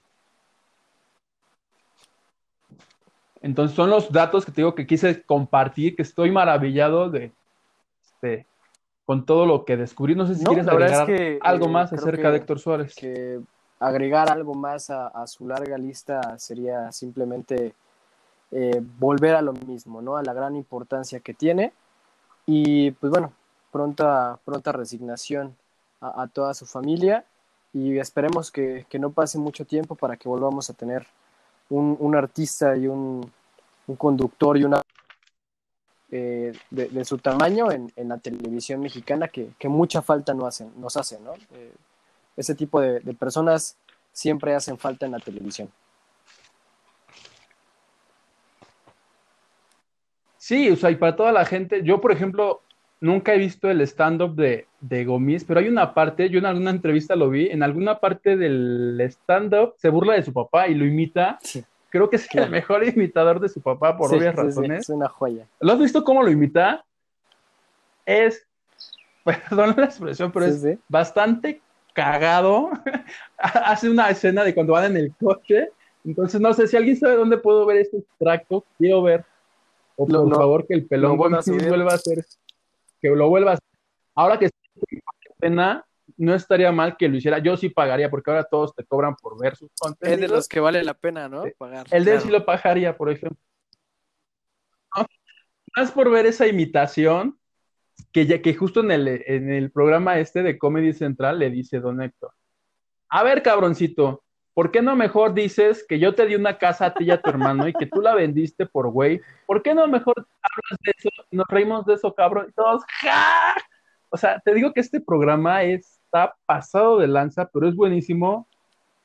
Entonces son los datos que te digo que quise compartir, que estoy maravillado de, este, con todo lo que descubrí. No sé si quieres agregar algo eh, más acerca de Héctor Suárez. Que agregar algo más a, su larga lista sería simplemente eh, volver a lo mismo, ¿no? A la gran importancia que tiene. Y pues bueno, pronta, pronta resignación a, toda su familia y esperemos que, no pase mucho tiempo para que volvamos a tener un, artista y un, conductor y una eh, de, su tamaño en, la televisión mexicana que, mucha falta no hacen, nos hace, ¿no? Eh, ese tipo de, personas siempre hacen falta en la televisión. Sí, o sea, y para toda la gente, yo por ejemplo, nunca he visto el stand-up de, de Gomis, pero hay una parte, yo en alguna entrevista lo vi, en alguna parte del stand-up se burla de su papá y lo imita. Creo que es el mejor imitador de su papá por obvias razones. es una joya. ¿Lo has visto cómo lo imita? Es, perdón la expresión, pero es bastante cagado. Hace una escena de cuando van en el coche. Entonces, no sé si alguien sabe dónde puedo ver este extracto. Quiero ver. O por favor, que el pelón vuelva a hacer que lo vuelvas. Ahora que pena, no estaría mal que lo hiciera. Yo sí pagaría, porque ahora todos te cobran por ver sus contenidos. Es de los que vale la pena, ¿no? Pagar. El de sí lo pagaría, por ejemplo. Más por ver esa imitación, que, ya, que justo en el, en el programa este de Comedy Central le dice Don Héctor. A ver, cabroncito, ¿Por qué no mejor dices que yo te di una casa a ti y a tu hermano y que tú la vendiste por güey? ¿Por qué no mejor hablas de eso? Nos reímos de eso, cabrón. Y todos, ¡ja! O sea, te digo que este programa está pasado de lanza, pero es buenísimo.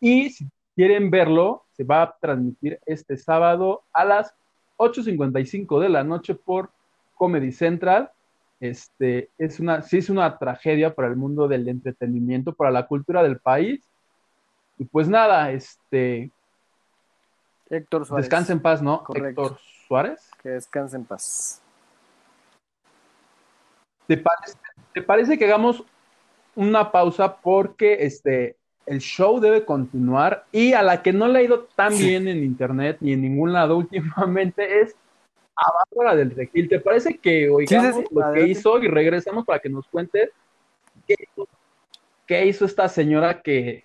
Y si quieren verlo, se va a transmitir este sábado a las 8.55 de la noche por Comedy Central. Este, es una, sí es una tragedia para el mundo del entretenimiento, para la cultura del país y pues nada, este. Héctor Suárez. Descansa en paz, ¿no? Héctor Suárez. Que descanse en paz. ¿Te parece, que hagamos una pausa porque este, el show debe continuar y a la que no le ha ido tan bien en internet ni en ningún lado últimamente es a Bárbara del Regil. ¿Te parece que oigamos lo que hizo y regresamos para que nos cuentes qué hizo esta señora que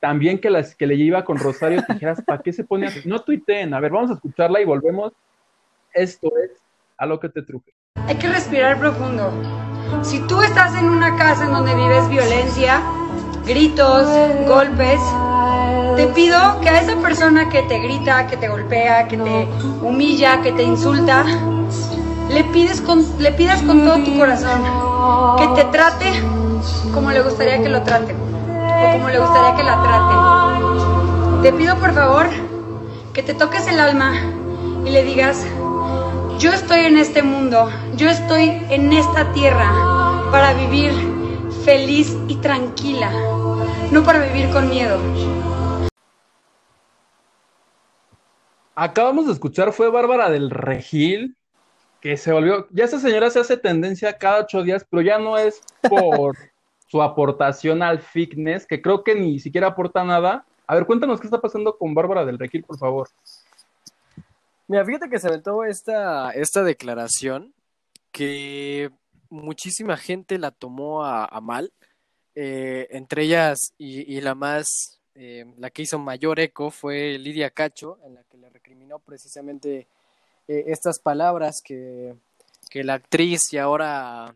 también que, las, que le iba con Rosario Tijeras, ¿para qué se pone así? No tuiteen, a ver, vamos a escucharla y volvemos. Esto es a lo que te truje. Hay que respirar profundo. Si tú estás en una casa en donde vives violencia, gritos, golpes, te pido que a esa persona que te grita, que te golpea, que te humilla, que te insulta, le, pides con, le pidas con todo tu corazón que te trate como le gustaría que lo traten o como le gustaría que la traten. Te pido por favor que te toques el alma y le digas, yo estoy en este mundo, yo estoy en esta tierra para vivir feliz y tranquila, no para vivir con miedo. Acabamos de escuchar, fue Bárbara del Regil, que se volvió, ya esa señora se hace tendencia cada ocho días, pero ya no es por su aportación al fitness, que creo que ni siquiera aporta nada. A ver, cuéntanos qué está pasando con Bárbara del Requil, por favor. Mira, fíjate que se aventó esta, esta declaración que muchísima gente la tomó a, mal, eh, entre ellas y, la más, eh, la que hizo mayor eco fue Lidia Cacho, en la que le recriminó precisamente eh, estas palabras que, que la actriz y ahora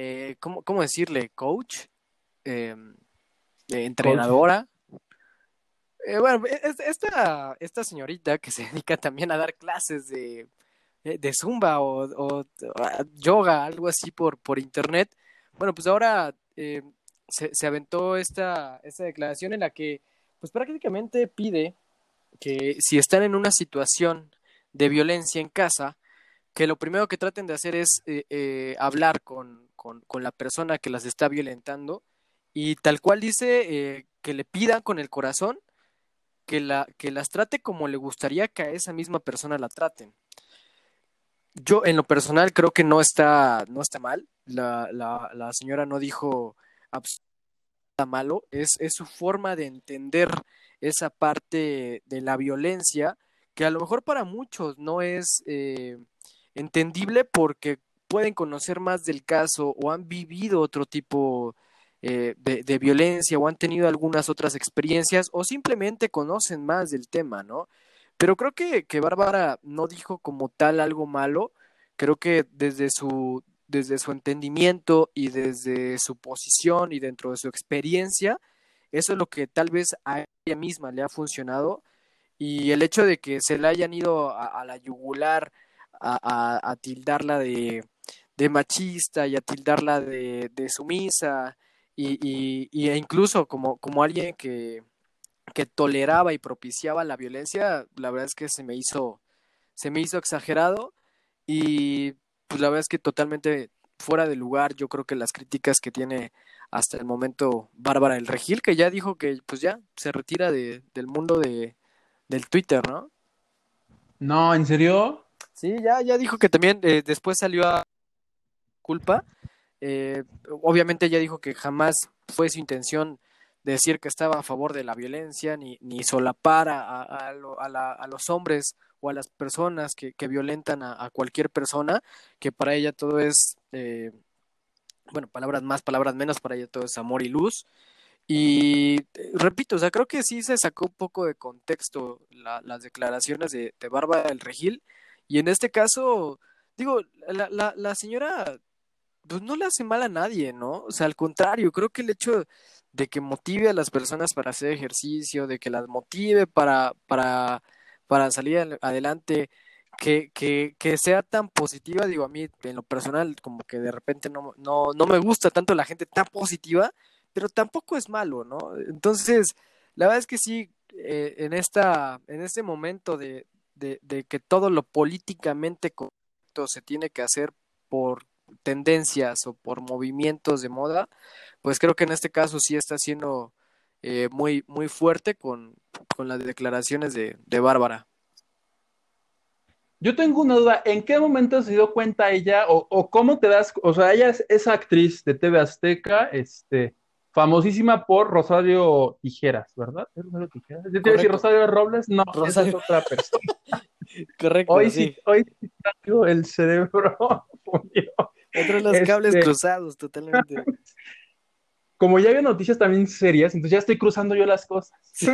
eh, ¿cómo, decirle? Coach, em, eh, entrenadora. Eh, bueno, e, esta, esta señorita que se dedica también a dar clases de, de zumba o, yoga, algo así por, por internet, bueno, pues ahora se, se, aventó esta, esta declaración en la que pues prácticamente pide que si están en una situación de violencia en casa, que lo primero que traten de hacer es eh, eh, hablar con, con, con, la persona que las está violentando y tal cual dice eh, que le pidan con el corazón que, la, que las trate como le gustaría que a esa misma persona la traten. Yo en lo personal creo que no está, no está mal. La, la, la señora no dijo absolutamente malo, es, es su forma de entender esa parte de la violencia que a lo mejor para muchos no es eh, entendible porque pueden conocer más del caso o han vivido otro tipo eh, de, violencia o han tenido algunas otras experiencias o simplemente conocen más del tema, ¿no? Pero creo que, que Bárbara no dijo como tal algo malo, creo que desde su, desde su entendimiento y desde su posición y dentro de su experiencia, eso es lo que tal vez a ella misma le ha funcionado y el hecho de que se le hayan ido a la yugular a, a, tildarla de, de, machista y a tildarla de, de sumisa y, y, y, incluso como, como alguien que, que toleraba y propiciaba la violencia, la verdad es que se me hizo, se me hizo exagerado y pues la verdad es que totalmente fuera de lugar, yo creo que las críticas que tiene hasta el momento Bárbara del Regil, que ya dijo que pues ya se retira de, del mundo de, del Twitter, ¿no? No, ¿en serio? Sí, ya, ya dijo que también eh, después salió a culpa. Eh, obviamente ella dijo que jamás fue su intención decir que estaba a favor de la violencia, ni, ni solapar a, a, a, la, a los hombres o a las personas que, que violentan a, a, cualquier persona, que para ella todo es, eh, bueno, palabras más, palabras menos, para ella todo es amor y luz. Y eh, repito, o sea, creo que sí se sacó un poco de contexto la, las declaraciones de, de Bárbara del Regil, y en este caso, digo, la, la, señora pues no le hace mal a nadie, ¿no? O sea, al contrario, creo que el hecho de que motive a las personas para hacer ejercicio, de que las motive para, para para salir adelante, que, que, que sea tan positiva, digo a mí en lo personal como que de repente no, no, no me gusta tanto la gente tan positiva, pero tampoco es malo, ¿no? Entonces, la verdad es que sí, eh, en, esta, en este momento de, de, de que todo lo políticamente correcto se tiene que hacer por tendencias o por movimientos de moda, pues creo que en este caso sí está siendo eh, muy, muy fuerte con, con las declaraciones de, de, Bárbara. Yo tengo una duda, ¿en qué momento se dio cuenta ella o, o cómo te das, o sea, ella es esa actriz de TV Azteca, este, famosísima por Rosario Tijeras, ¿verdad? ¿Es Rosario Tijeras? ¿Yo te decir Rosario Robles? No, Rosario... es otra persona. Correcto. Hoy sí, hoy sí traigo el cerebro. Otro de los este... cables cruzados, totalmente como ya había noticias también serias, entonces ya estoy cruzando yo las cosas. Sí,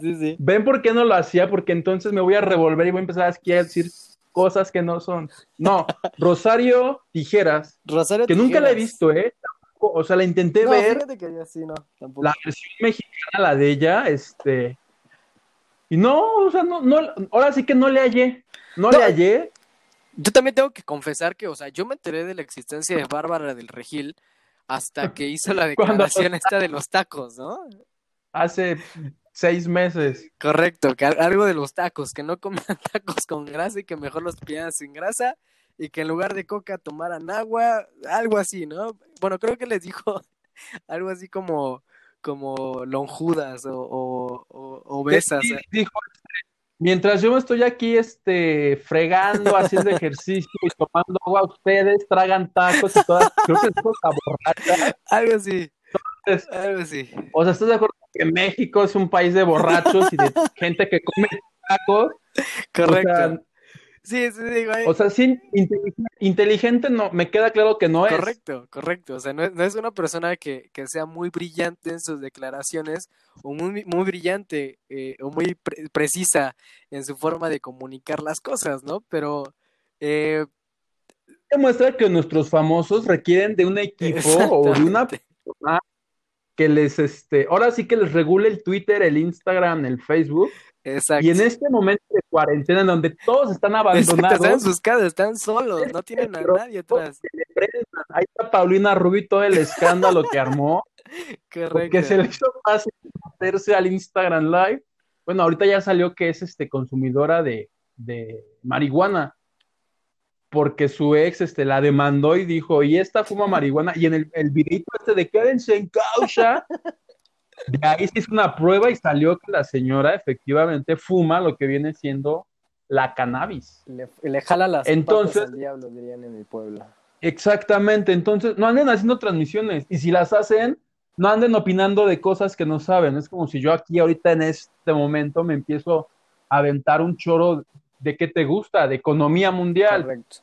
sí. ¿Ven por qué no lo hacía? Porque entonces me voy a revolver y voy a empezar a decir cosas que no son. No, Rosario Tijeras, Rosario que Tijeras. nunca la he visto, ¿eh? O sea, la intenté no, ver. Que ya sí, no, la versión mexicana, la de ella, este. Y no, o sea, no, no, ahora sí que no le hallé. No, no le hallé. Yo también tengo que confesar que, o sea, yo me enteré de la existencia de Bárbara del Regil hasta que hizo la declaración esta de los tacos, ¿no? Hace seis meses. Correcto, que algo de los tacos, que no comían tacos con grasa y que mejor los pidieran sin grasa y que en lugar de coca tomaran agua, algo así, ¿no? Bueno, creo que les dijo algo así como como lonjudas o, o, o obesas. Sí, dijo, mientras yo me estoy aquí este, fregando, haciendo ejercicio y tomando agua, ustedes tragan tacos y todas, creo que es cosa borracha. Algo así. Entonces, algo así. O sea, ¿estás de acuerdo que México es un país de borrachos y de gente que come tacos? Correcto. O sea, Sí, sí, digo ahí. O sea, sí, inteligente, inteligente, no, me queda claro que no es. Correcto, correcto. O sea, no es, no es una persona que, que, sea muy brillante en sus declaraciones o muy, muy brillante eh, o muy pre precisa en su forma de comunicar las cosas, ¿no? Pero... Eh... Demuestra que nuestros famosos requieren de un equipo o de una persona que les, este, ahora sí que les regule el Twitter, el Instagram, el Facebook. Exacto. Y en este momento de cuarentena en donde todos están abandonados. Exacto, están en sus casas, están solos, no tienen a nadie atrás. Ahí está Paulina Rubí todo el escándalo que armó. Correcto. Que se le hizo fácil meterse al Instagram Live. bueno, ahorita ya salió que es este consumidora de, de marihuana, porque su ex este, la demandó y dijo, y esta fuma marihuana, y en el, el videito este de quédense en causa, de ahí se hizo una prueba y salió que la señora efectivamente fuma lo que viene siendo la cannabis. Le, le jala las Entonces- al diablo, dirían en mi pueblo. Exactamente, entonces no anden haciendo transmisiones y si las hacen, no anden opinando de cosas que no saben. Es como si yo aquí ahorita en este momento me empiezo a aventar un choro de qué te gusta, de economía mundial, Correcto.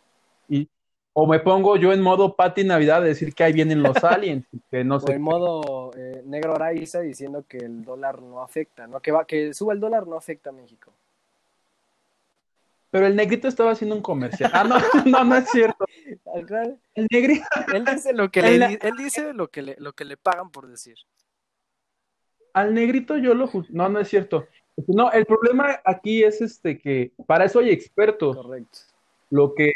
y, o me pongo yo en modo Pati Navidad de decir que ahí vienen los aliens, que no O sé. en modo eh, negro Araiza diciendo que el dólar no afecta, ¿no? Que, va, que suba el dólar no afecta a México. Pero el negrito estaba haciendo un comercial. Ah, no, no, no es cierto. El negrito. Él dice lo que le, la- él dice lo que le, lo que le pagan por decir. Al negrito yo lo No, no es cierto. No, el problema aquí es este que para eso hay expertos. Correcto. Lo que,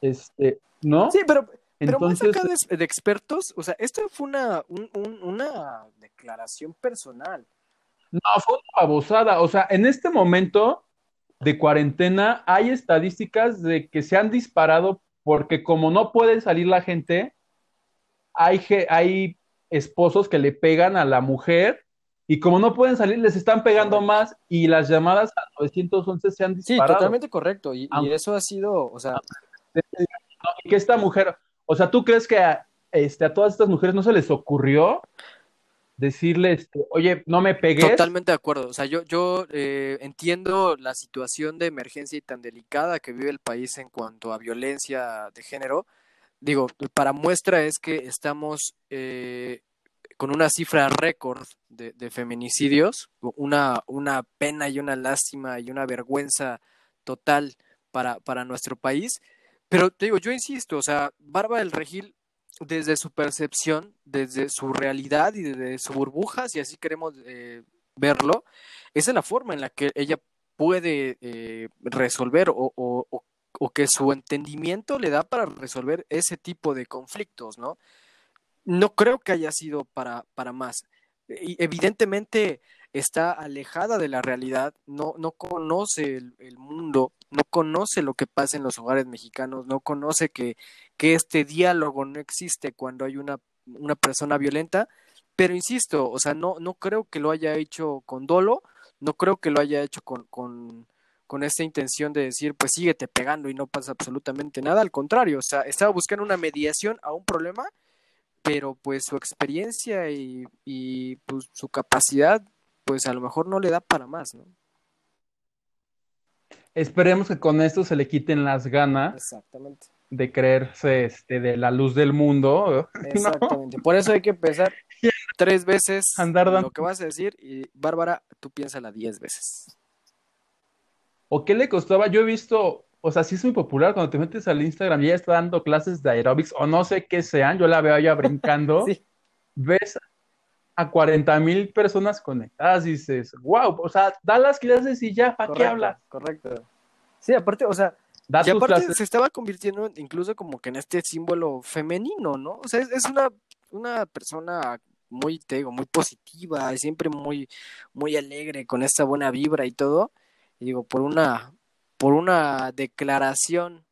este, ¿no? Sí, pero, pero más acá de, de expertos, o sea, esto fue una, un- un- una declaración personal. no, fue una babosada. O sea, en este momento de cuarentena hay estadísticas de que se han disparado porque como no puede salir la gente, hay, hay esposos que le pegan a la mujer y como no pueden salir, les están pegando más y las llamadas a 911 se han Sí, disparado. totalmente correcto. Y, eso ha sido, o sea, que esta mujer, o sea, ¿tú crees que a, este, a todas estas mujeres no se les ocurrió decirle, este, oye, no me pegues? totalmente de acuerdo. O sea, yo, eh, entiendo la situación de emergencia y tan delicada que vive el país en cuanto a violencia de género. Digo, para muestra es que estamos eh, con una cifra récord de, feminicidios, una, pena y una lástima y una vergüenza total para nuestro país. Pero te digo, yo insisto, o sea, Bárbara del Regil, desde su percepción, desde su realidad y desde su burbuja, si así queremos eh, verlo, esa es la forma en la que ella puede eh, resolver o- o que su entendimiento le da para resolver ese tipo de conflictos, ¿no? No creo que haya sido para, para más. Y evidentemente está alejada de la realidad, no, no conoce el, mundo, no conoce lo que pasa en los hogares mexicanos, no conoce que, que este diálogo no existe cuando hay una, una persona violenta, pero insisto, o sea, no, no creo que lo haya hecho con dolo, no creo que lo haya hecho con, con, con esta intención de decir, pues síguete pegando y no pasa absolutamente nada, al contrario, o sea, estaba buscando una mediación a un problema, pero pues su experiencia y, y pues, su capacidad, pues a lo mejor no le da para más, ¿no? Esperemos que con esto se le quiten las ganas Exactamente. de creerse este, de la luz del mundo. ¿no? Exactamente. Por eso hay que empezar tres veces Andar dando- lo que vas a decir y Bárbara, tú piénsala diez veces. ¿O qué le costaba? Yo he visto, o sea, sí es muy popular cuando te metes al Instagram y ella está dando clases de aeróbics o no sé qué sean, yo la veo allá brincando, Sí. ves a 40 mil personas conectadas y dices, wow, o sea, da las clases y ya, ¿para qué hablas? Correcto. Sí, aparte, o sea, Da y aparte clases. se estaba convirtiendo incluso como que en este símbolo femenino, ¿no? O sea, es, es una, una persona muy, te digo, muy positiva, siempre muy, muy alegre, con esta buena vibra y todo. Y digo, por una, por una declaración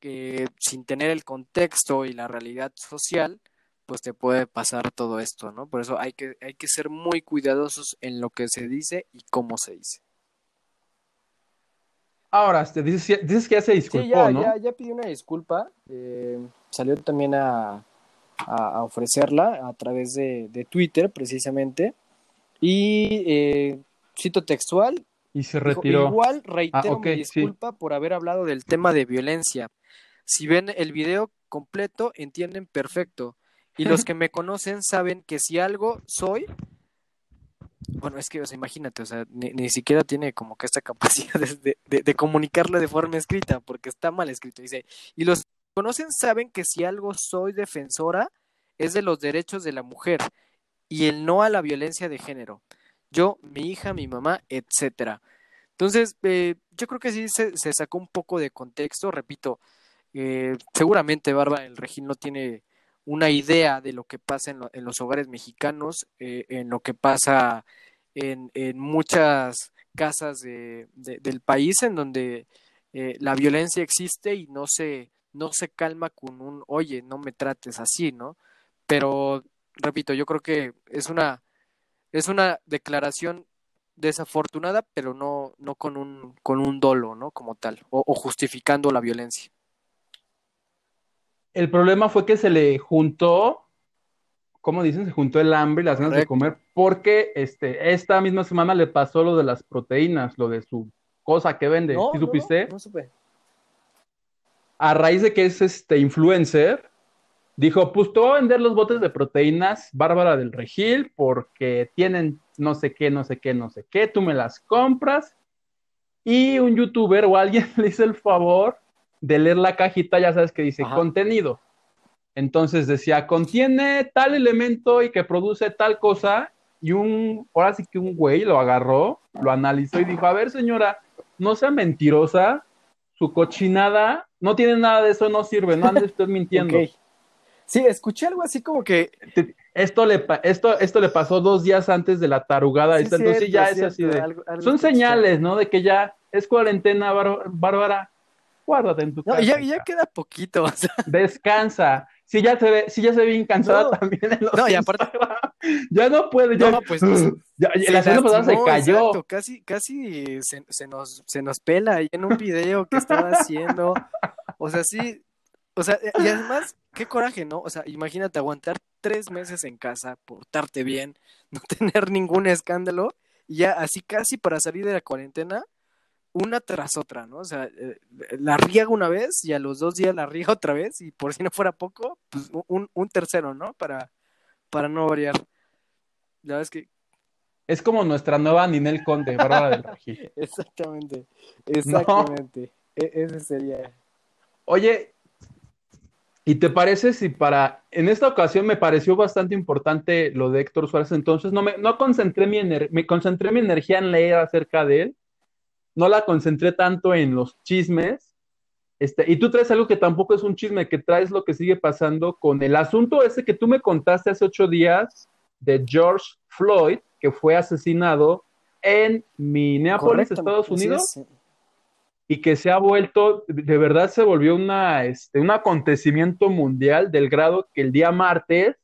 que sin tener el contexto y la realidad social, pues te puede pasar todo esto, ¿no? Por eso hay que, hay que ser muy cuidadosos en lo que se dice y cómo se dice. Ahora, te dices, dices que ya se disculpó, Sí, ya, ¿no? ya, ya pidió una disculpa. eh, salió también a, a- a ofrecerla a través de, de Twitter, precisamente. Y eh, cito textual. Y se dijo, retiró. Igual reitero Ah, mi sí. disculpa por haber hablado del tema de violencia. Si ven el video completo, entienden perfecto. Y los que me conocen saben que si algo soy, bueno, es que, o sea, imagínate, o sea, ni, ni siquiera tiene como que esta capacidad de, de, comunicarlo de forma escrita, porque está mal escrito. Dice, y los que me conocen saben que si algo soy defensora es de los derechos de la mujer y el no a la violencia de género. Yo, mi hija, mi mamá, etcétera. Entonces, eh, yo creo que sí se, sacó un poco de contexto, repito, eh, seguramente Bárbara del Regil no tiene una idea de lo que pasa en, lo- en los hogares mexicanos, eh, en lo que pasa en, muchas casas de, del país en donde eh, la violencia existe y no se, no se calma con un, oye, no me trates así, ¿no? Pero, repito, yo creo que es una, es una declaración desafortunada, pero no, no con un, con un dolo, ¿no? Como tal, o, justificando la violencia. El problema fue que se le juntó, ¿cómo dicen? Se juntó el hambre y las ganas de comer, porque este, esta misma semana le pasó lo de las proteínas, lo de su cosa que vende. ¿Sí supiste? no supe. A raíz de que es este influencer, dijo, pues te voy a vender los botes de proteínas Bárbara del Regil porque tienen no sé qué, no sé qué, no sé qué, tú me las compras y un youtuber o alguien le hizo el favor de leer la cajita, ya sabes que dice contenido. Entonces decía, contiene tal elemento y que produce tal cosa y un, ahora sí que un güey lo agarró, lo analizó y dijo, a ver señora, no sea mentirosa, su cochinada no tiene nada de eso, no sirve, no ande usted mintiendo. Sí, escuché algo así como que esto le esto esto le pasó dos días antes de la tarugada, entonces ya es así de son señales, ¿no? De que ya es cuarentena, Bárbara, guárdate en tu casa. No, ya, ya queda poquito. Descansa. Si ya se ve, si ya se ve bien cansada también en los No, y aparte ya no puede, ya. No, pues, ya, la semana pasada se cayó. casi casi se, se, nos se nos pela ahí en un video que estaba haciendo. O sea, sí, o sea, y además, qué coraje, ¿no? O sea, imagínate aguantar tres meses en casa, portarte bien, no tener ningún escándalo, y ya así casi para salir de la cuarentena, una tras otra, ¿no? O sea, eh, la riega una vez y a los dos días la riega otra vez, y por si no fuera poco, pues un, un tercero, ¿no? Para, para no variar. La verdad es que es como nuestra nueva Ninel Conde, Bárbara del Regil. Exactamente, exactamente. E, ese sería. Oye, ¿Y te parece si para, en esta ocasión me pareció bastante importante lo de Héctor Suárez, entonces no me, no concentré mi, me concentré mi energía en leer acerca de él, no la concentré tanto en los chismes, este, y tú traes algo que tampoco es un chisme, que traes lo que sigue pasando con el asunto ese que tú me contaste hace ocho días de George Floyd, que fue asesinado en Minneapolis, Estados Unidos y que se ha vuelto, de verdad se volvió una, este, un acontecimiento mundial del grado que el día martes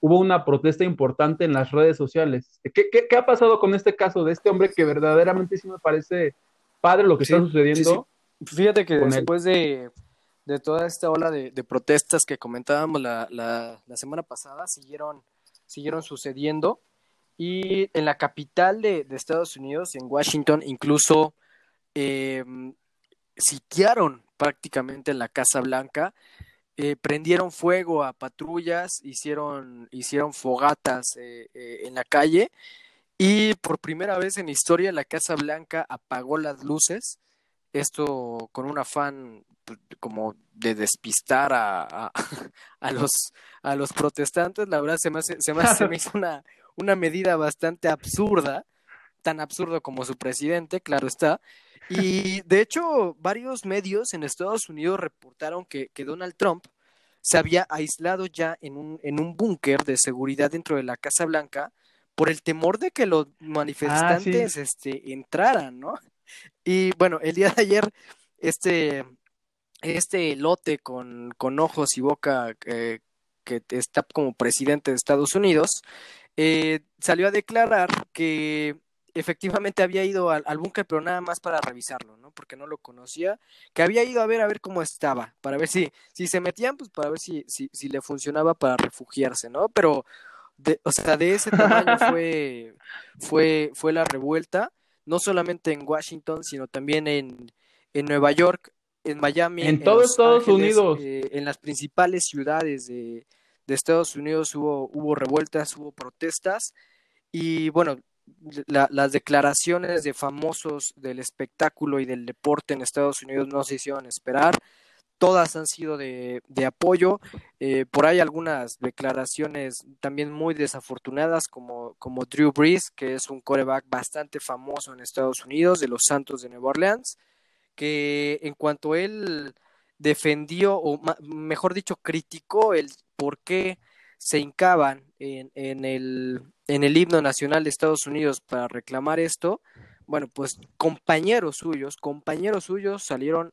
hubo una protesta importante en las redes sociales. ¿Qué, qué, ha pasado con este caso de este hombre que verdaderamente sí me parece padre lo que está sucediendo? Fíjate que después de, de, toda esta ola de, de protestas que comentábamos la, la, la, semana pasada, siguieron, siguieron sucediendo y en la capital de, de Estados Unidos, en Washington, incluso eh, sitiaron prácticamente la Casa Blanca, eh, prendieron fuego a patrullas, hicieron, hicieron fogatas eh, eh, en la calle y por primera vez en la historia la Casa Blanca apagó las luces, esto con un afán pues, como de despistar a, a, los, a los protestantes, la verdad se me, se me, se me hizo una, una medida bastante absurda, tan absurdo como su presidente, claro está, y de hecho, varios medios en Estados Unidos reportaron que, que Donald Trump se había aislado ya en un, en un búnker de seguridad dentro de la Casa Blanca por el temor de que los manifestantes ah, este, entraran, ¿no? Y bueno, el día de ayer, este, este lote con, con ojos y boca eh, que está como presidente de Estados Unidos, eh, salió a declarar que efectivamente había ido al, búnker, pero nada más para revisarlo, ¿no? Porque no lo conocía, que había ido a ver a ver cómo estaba, para ver si, si se metían, pues para ver si, si, si le funcionaba para refugiarse, ¿no? Pero, de, o sea, de ese tamaño fue, fue, fue la revuelta, no solamente en Washington, sino también en, en Nueva York, en Miami, en, todo Estados Unidos, eh, en las principales ciudades de, de Estados Unidos hubo, hubo revueltas, hubo protestas, y bueno, las declaraciones de famosos del espectáculo y del deporte en Estados Unidos no se hicieron esperar. Todas han sido de, de apoyo. Eh, por ahí algunas declaraciones también muy desafortunadas, como, como Drew Brees, que es un coreback bastante famoso en Estados Unidos, de los Santos de Nueva Orleans, que en cuanto él defendió, o mejor dicho, criticó el por qué se hincaban en, en, el, himno nacional de Estados Unidos para reclamar esto, bueno, pues compañeros suyos, compañeros suyos salieron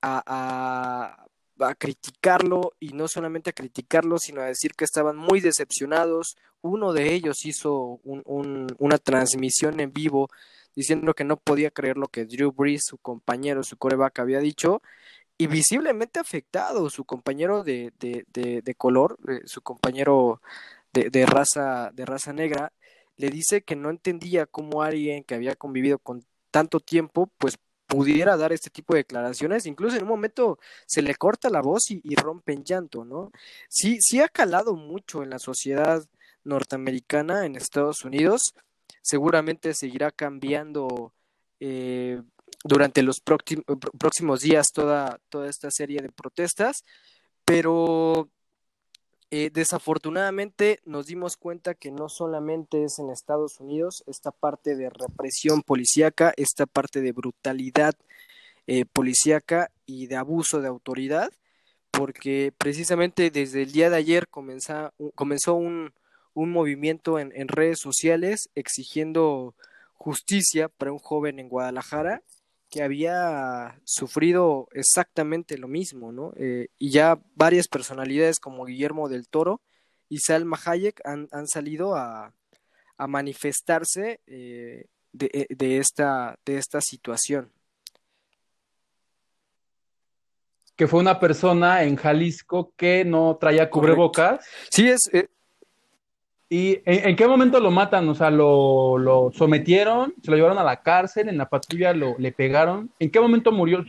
a, a, criticarlo y no solamente a criticarlo, sino a decir que estaban muy decepcionados. Uno de ellos hizo un, una transmisión en vivo diciendo que no podía creer lo que Drew Brees, su compañero, su coreback, había dicho y visiblemente afectado su compañero de, de, de, color, eh, su compañero de, raza, de raza negra, le dice que no entendía cómo alguien que había convivido con tanto tiempo, pues pudiera dar este tipo de declaraciones, incluso en un momento se le corta la voz y, rompe en llanto, ¿no? Sí, sí ha calado mucho en la sociedad norteamericana, en Estados Unidos, seguramente seguirá cambiando eh, durante los próximos días toda, toda esta serie de protestas, pero eh, desafortunadamente nos dimos cuenta que no solamente es en Estados Unidos esta parte de represión policíaca, esta parte de brutalidad eh, policíaca y de abuso de autoridad, porque precisamente desde el día de ayer comenzó, comenzó un, un movimiento en, en redes sociales exigiendo justicia para un joven en Guadalajara que había sufrido exactamente lo mismo, ¿no? Eh, y ya varias personalidades como Guillermo del Toro y Salma Hayek han, han salido a, a manifestarse eh, de, eh, de, esta, de esta situación. Que fue una persona en Jalisco que no traía cubrebocas. Sí, es, ¿Y en, qué momento lo matan? O sea, lo, lo, sometieron, se lo llevaron a la cárcel, en la patrulla lo, le pegaron. ¿En qué momento murió?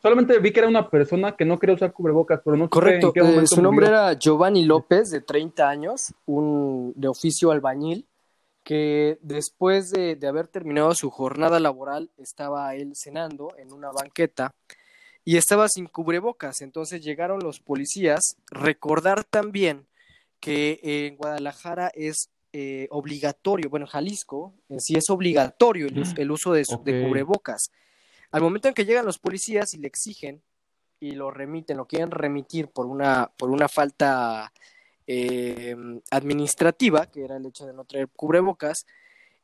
solamente vi que era una persona que no quería usar cubrebocas, pero no Correcto. en qué momento eh, su nombre era Giovanni López, de 30 años, un de oficio albañil, que después de, de haber terminado su jornada laboral estaba él cenando en una banqueta y estaba sin cubrebocas. Entonces llegaron los policías. Recordar también que en Guadalajara es eh, obligatorio, bueno, en Jalisco en sí es obligatorio el, uso de, cubrebocas. Al momento en que llegan los policías y le exigen y lo remiten, lo quieren remitir por una, por una falta eh, administrativa, que era el hecho de no traer cubrebocas,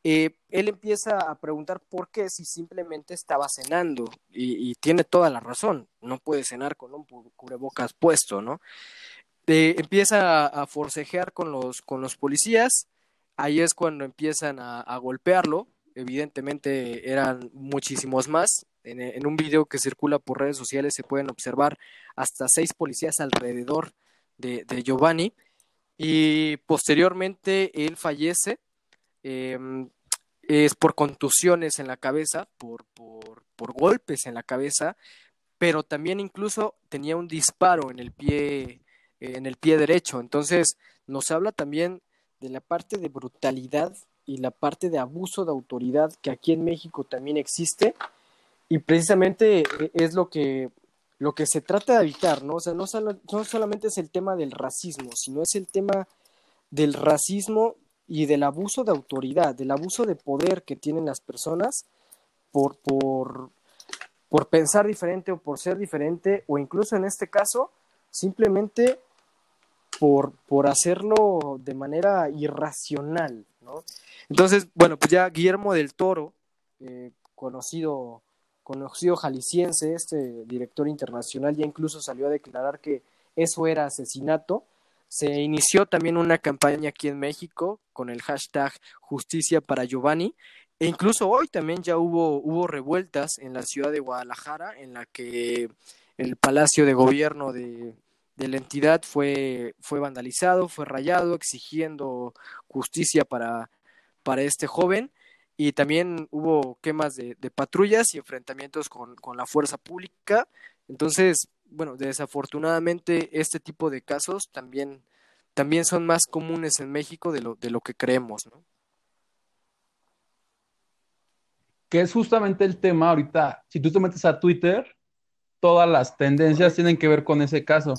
eh, él empieza a preguntar por qué si simplemente estaba cenando y, y, tiene toda la razón, no puede cenar con un cubrebocas puesto, ¿no? Empieza a, forcejear con los, con los policías, ahí es cuando empiezan a, golpearlo, evidentemente eran muchísimos más, en, un video que circula por redes sociales se pueden observar hasta seis policías alrededor de, Giovanni, y posteriormente él fallece, em, es por contusiones en la cabeza, por, por, por golpes en la cabeza, pero también incluso tenía un disparo en el pie en el pie derecho. Entonces, nos habla también de la parte de brutalidad y la parte de abuso de autoridad que aquí en México también existe y precisamente e, es lo que lo que se trata de evitar, ¿no? O sea, no, no solamente es el tema del racismo, sino es el tema del racismo y del abuso de autoridad, del abuso de poder que tienen las personas por, por, por pensar diferente o por ser diferente, o incluso en este caso, simplemente por, por hacerlo de manera irracional, ¿no? Entonces, bueno, pues ya Guillermo del Toro, eh, conocido, conocido jalisciense, este director internacional, ya incluso salió a declarar que eso era asesinato. Se inició también una campaña aquí en México con el hashtag Justicia para Giovanni. E incluso hoy también ya hubo, hubo revueltas en la ciudad de Guadalajara, en la que el Palacio de Gobierno de, de la entidad fue, fue vandalizado, fue rayado, exigiendo justicia para, para este joven. Y también hubo quemas de, patrullas y enfrentamientos con, la fuerza pública. Entonces, bueno, desafortunadamente este tipo de casos también, también son más comunes en México de lo, de lo que creemos, ¿no? Que es justamente el tema ahorita, si tú te metes a Twitter, todas las tendencias tienen que ver con ese caso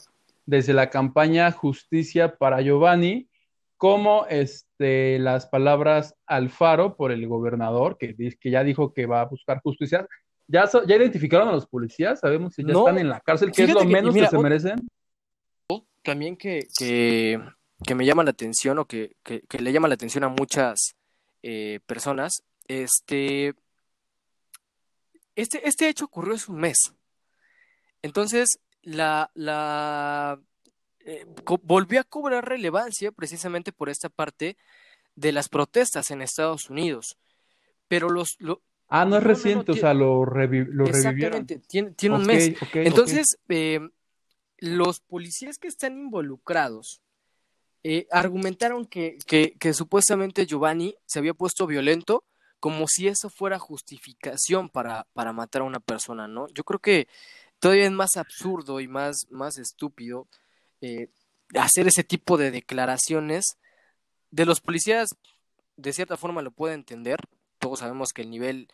desde la campaña Justicia para Giovanni, como este, las palabras Alfaro por el gobernador, que, que ya dijo que va a buscar justicia. ¿Ya, ya identificaron a los policías? ¿Sabemos si ya están en la cárcel? ¿Qué es lo menos que, se merecen? También que, que que me llama la atención o que, que, le llama la atención a muchas eh, personas. Este, este, este hecho ocurrió hace un mes. Entonces, la, la eh, volvió a cobrar relevancia precisamente por esta parte de las protestas en Estados Unidos. Pero los... ah, no es reciente, o sea, lo, revivieron. Exactamente, tiene, tiene un mes. Entonces, eh, los policías que están involucrados eh, argumentaron que, que, que, supuestamente Giovanni se había puesto violento como si eso fuera justificación para, para matar a una persona, ¿no? Yo creo que todavía es más absurdo y más, más estúpido eh, hacer ese tipo de declaraciones. De los policías, de cierta forma lo puedo entender. Todos sabemos que el nivel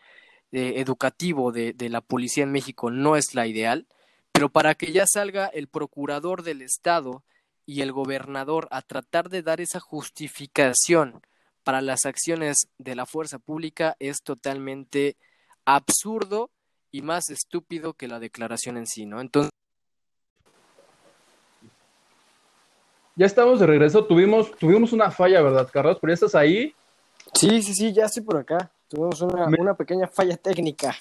eh, educativo de, de la policía en México no es la ideal, pero para que ya salga el procurador del Estado y el gobernador a tratar de dar esa justificación para las acciones de la fuerza pública es totalmente absurdo y más estúpido que la declaración en sí, ¿no? Entonces Ya estamos de regreso. Tuvimos, tuvimos una falla, ¿verdad, Carlos? ¿Pero ya estás ahí? Sí, sí, sí, ya estoy por acá. Tuvimos una, una pequeña falla técnica.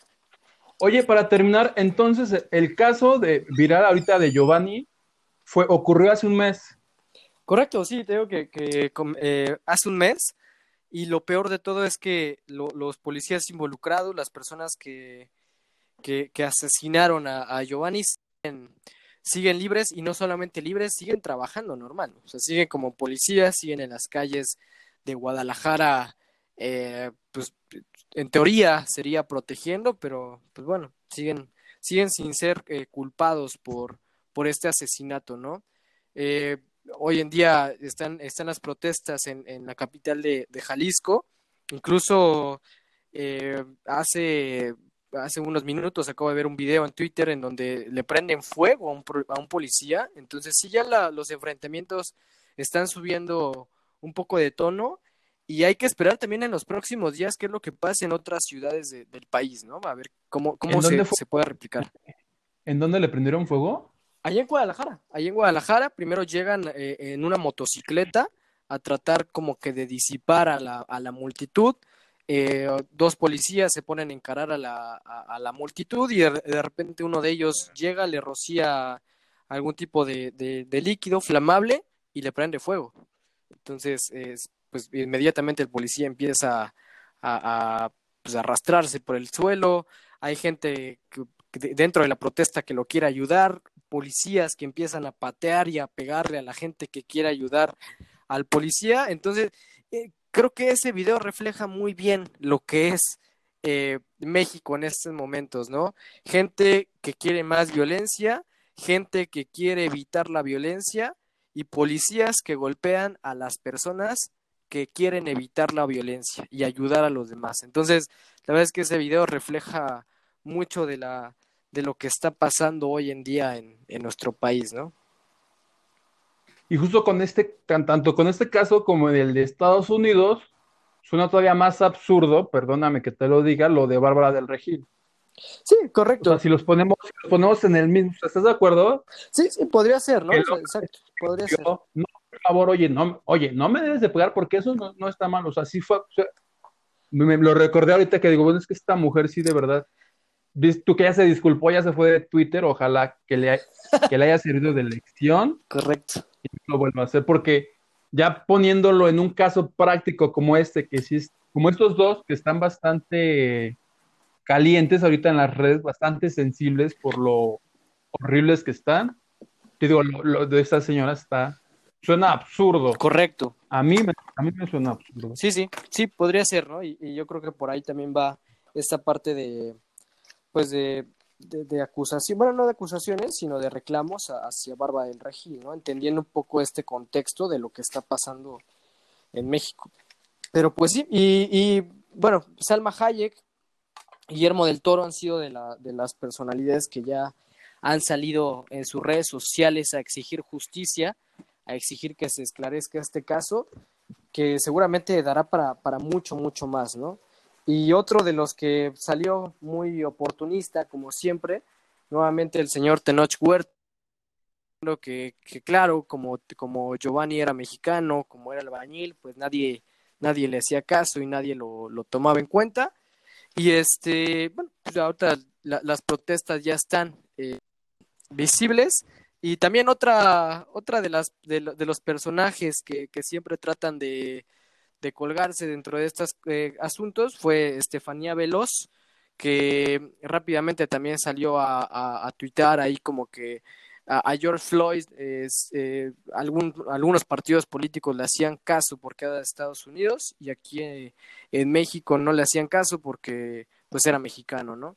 Oye, para terminar, entonces, el caso de viral ahorita de Giovanni fue, ocurrió hace un mes. Correcto, sí, te digo que, que eh, hace un mes. Y lo peor de todo es que los policías involucrados, las personas que, que, asesinaron a, Giovanni, siguen libres y no solamente libres, siguen trabajando normal. O sea, siguen como policías, siguen en las calles de Guadalajara, eh, pues en teoría sería protegiendo, pero pues bueno, siguen, siguen sin ser eh, culpados por, por este asesinato, ¿no? Eh, hoy en día están, están las protestas en, en la capital de, de Jalisco, incluso hace hace unos minutos acabo de ver un video en Twitter en donde le prenden fuego a un, a un policía. Entonces, sí, ya los enfrentamientos están subiendo un poco de tono y hay que esperar también en los próximos días qué es lo que pasa en otras ciudades del país, ¿no? A ver cómo, cómo se, se, puede replicar. ¿En dónde le prendieron fuego? Allá en Guadalajara. Allá en Guadalajara, primero llegan eh, en una motocicleta a tratar como que de disipar a la, a la multitud eh, dos policías se ponen a encarar a la, a, la multitud y de, repente uno de ellos llega, le rocía algún tipo de, de, líquido flamable y le prende fuego. Entonces, pues inmediatamente el policía empieza a, pues, arrastrarse por el suelo, hay gente dentro de la protesta que lo quiere ayudar, policías que empiezan a patear y a pegarle a la gente que quiere ayudar al policía. Entonces, creo que ese video refleja muy bien lo que es eh, México en estos momentos, ¿no? Gente que quiere más violencia, gente que quiere evitar la violencia y policías que golpean a las personas que quieren evitar la violencia y ayudar a los demás. Entonces, la verdad es que ese video refleja mucho de la de lo que está pasando hoy en día en, en nuestro país, ¿no? Y justo con este, tanto con este caso como el de Estados Unidos, suena todavía más absurdo, perdóname que te lo diga, lo de Bárbara del Regil. Sí, correcto. O sea, si los ponemos, ponemos en el mismo, ¿estás de acuerdo? Sí, sí, podría ser, ¿no? exacto, podría ser. No, por favor, oye, no, oye, no me debes de pegar porque eso no, está mal. O sea, sí fue. me, lo recordé ahorita que digo, bueno, es que esta mujer sí de verdad. Tú que ya se disculpó, ya se fue de Twitter, ojalá que le, que le haya servido de lección. Correcto lo vuelvo a hacer, porque ya poniéndolo en un caso práctico como este, que sí es, como estos dos que están bastante calientes ahorita en las redes, bastante sensibles por lo horribles que están, te digo, lo, de esta señora está, suena absurdo. Correcto. A mí me, a mí me suena absurdo. Sí, sí, sí, podría ser, ¿no? Y, y yo creo que por ahí también va esta parte de, pues de de, acusación, bueno, no de acusaciones, sino de reclamos hacia Barba del Regil, ¿no? Entendiendo un poco este contexto de lo que está pasando en México. Pero pues sí, y, bueno, Salma Hayek, Guillermo del Toro han sido de, la, de las personalidades que ya han salido en sus redes sociales a exigir justicia, a exigir que se esclarezca este caso, que seguramente dará para, para mucho, mucho más, ¿no? Y otro de los que salió muy oportunista, como siempre, nuevamente el señor Tenoch Huerta, que, que claro, como, como Giovanni era mexicano, como era albañil, pues nadie, nadie le hacía caso y nadie lo, lo tomaba en cuenta. Y este, bueno, pues ahorita las protestas ya están eh, visibles. Y también otra, otra de las de, los personajes que, que siempre tratan de, de, colgarse dentro de estos eh, asuntos fue Estefanía Veloz, que rápidamente también salió a, a, tuitar ahí como que a, George Floyd, eh, algún, algunos partidos políticos le hacían caso porque era de Estados Unidos y aquí eh, en México no le hacían caso porque pues era mexicano, ¿no?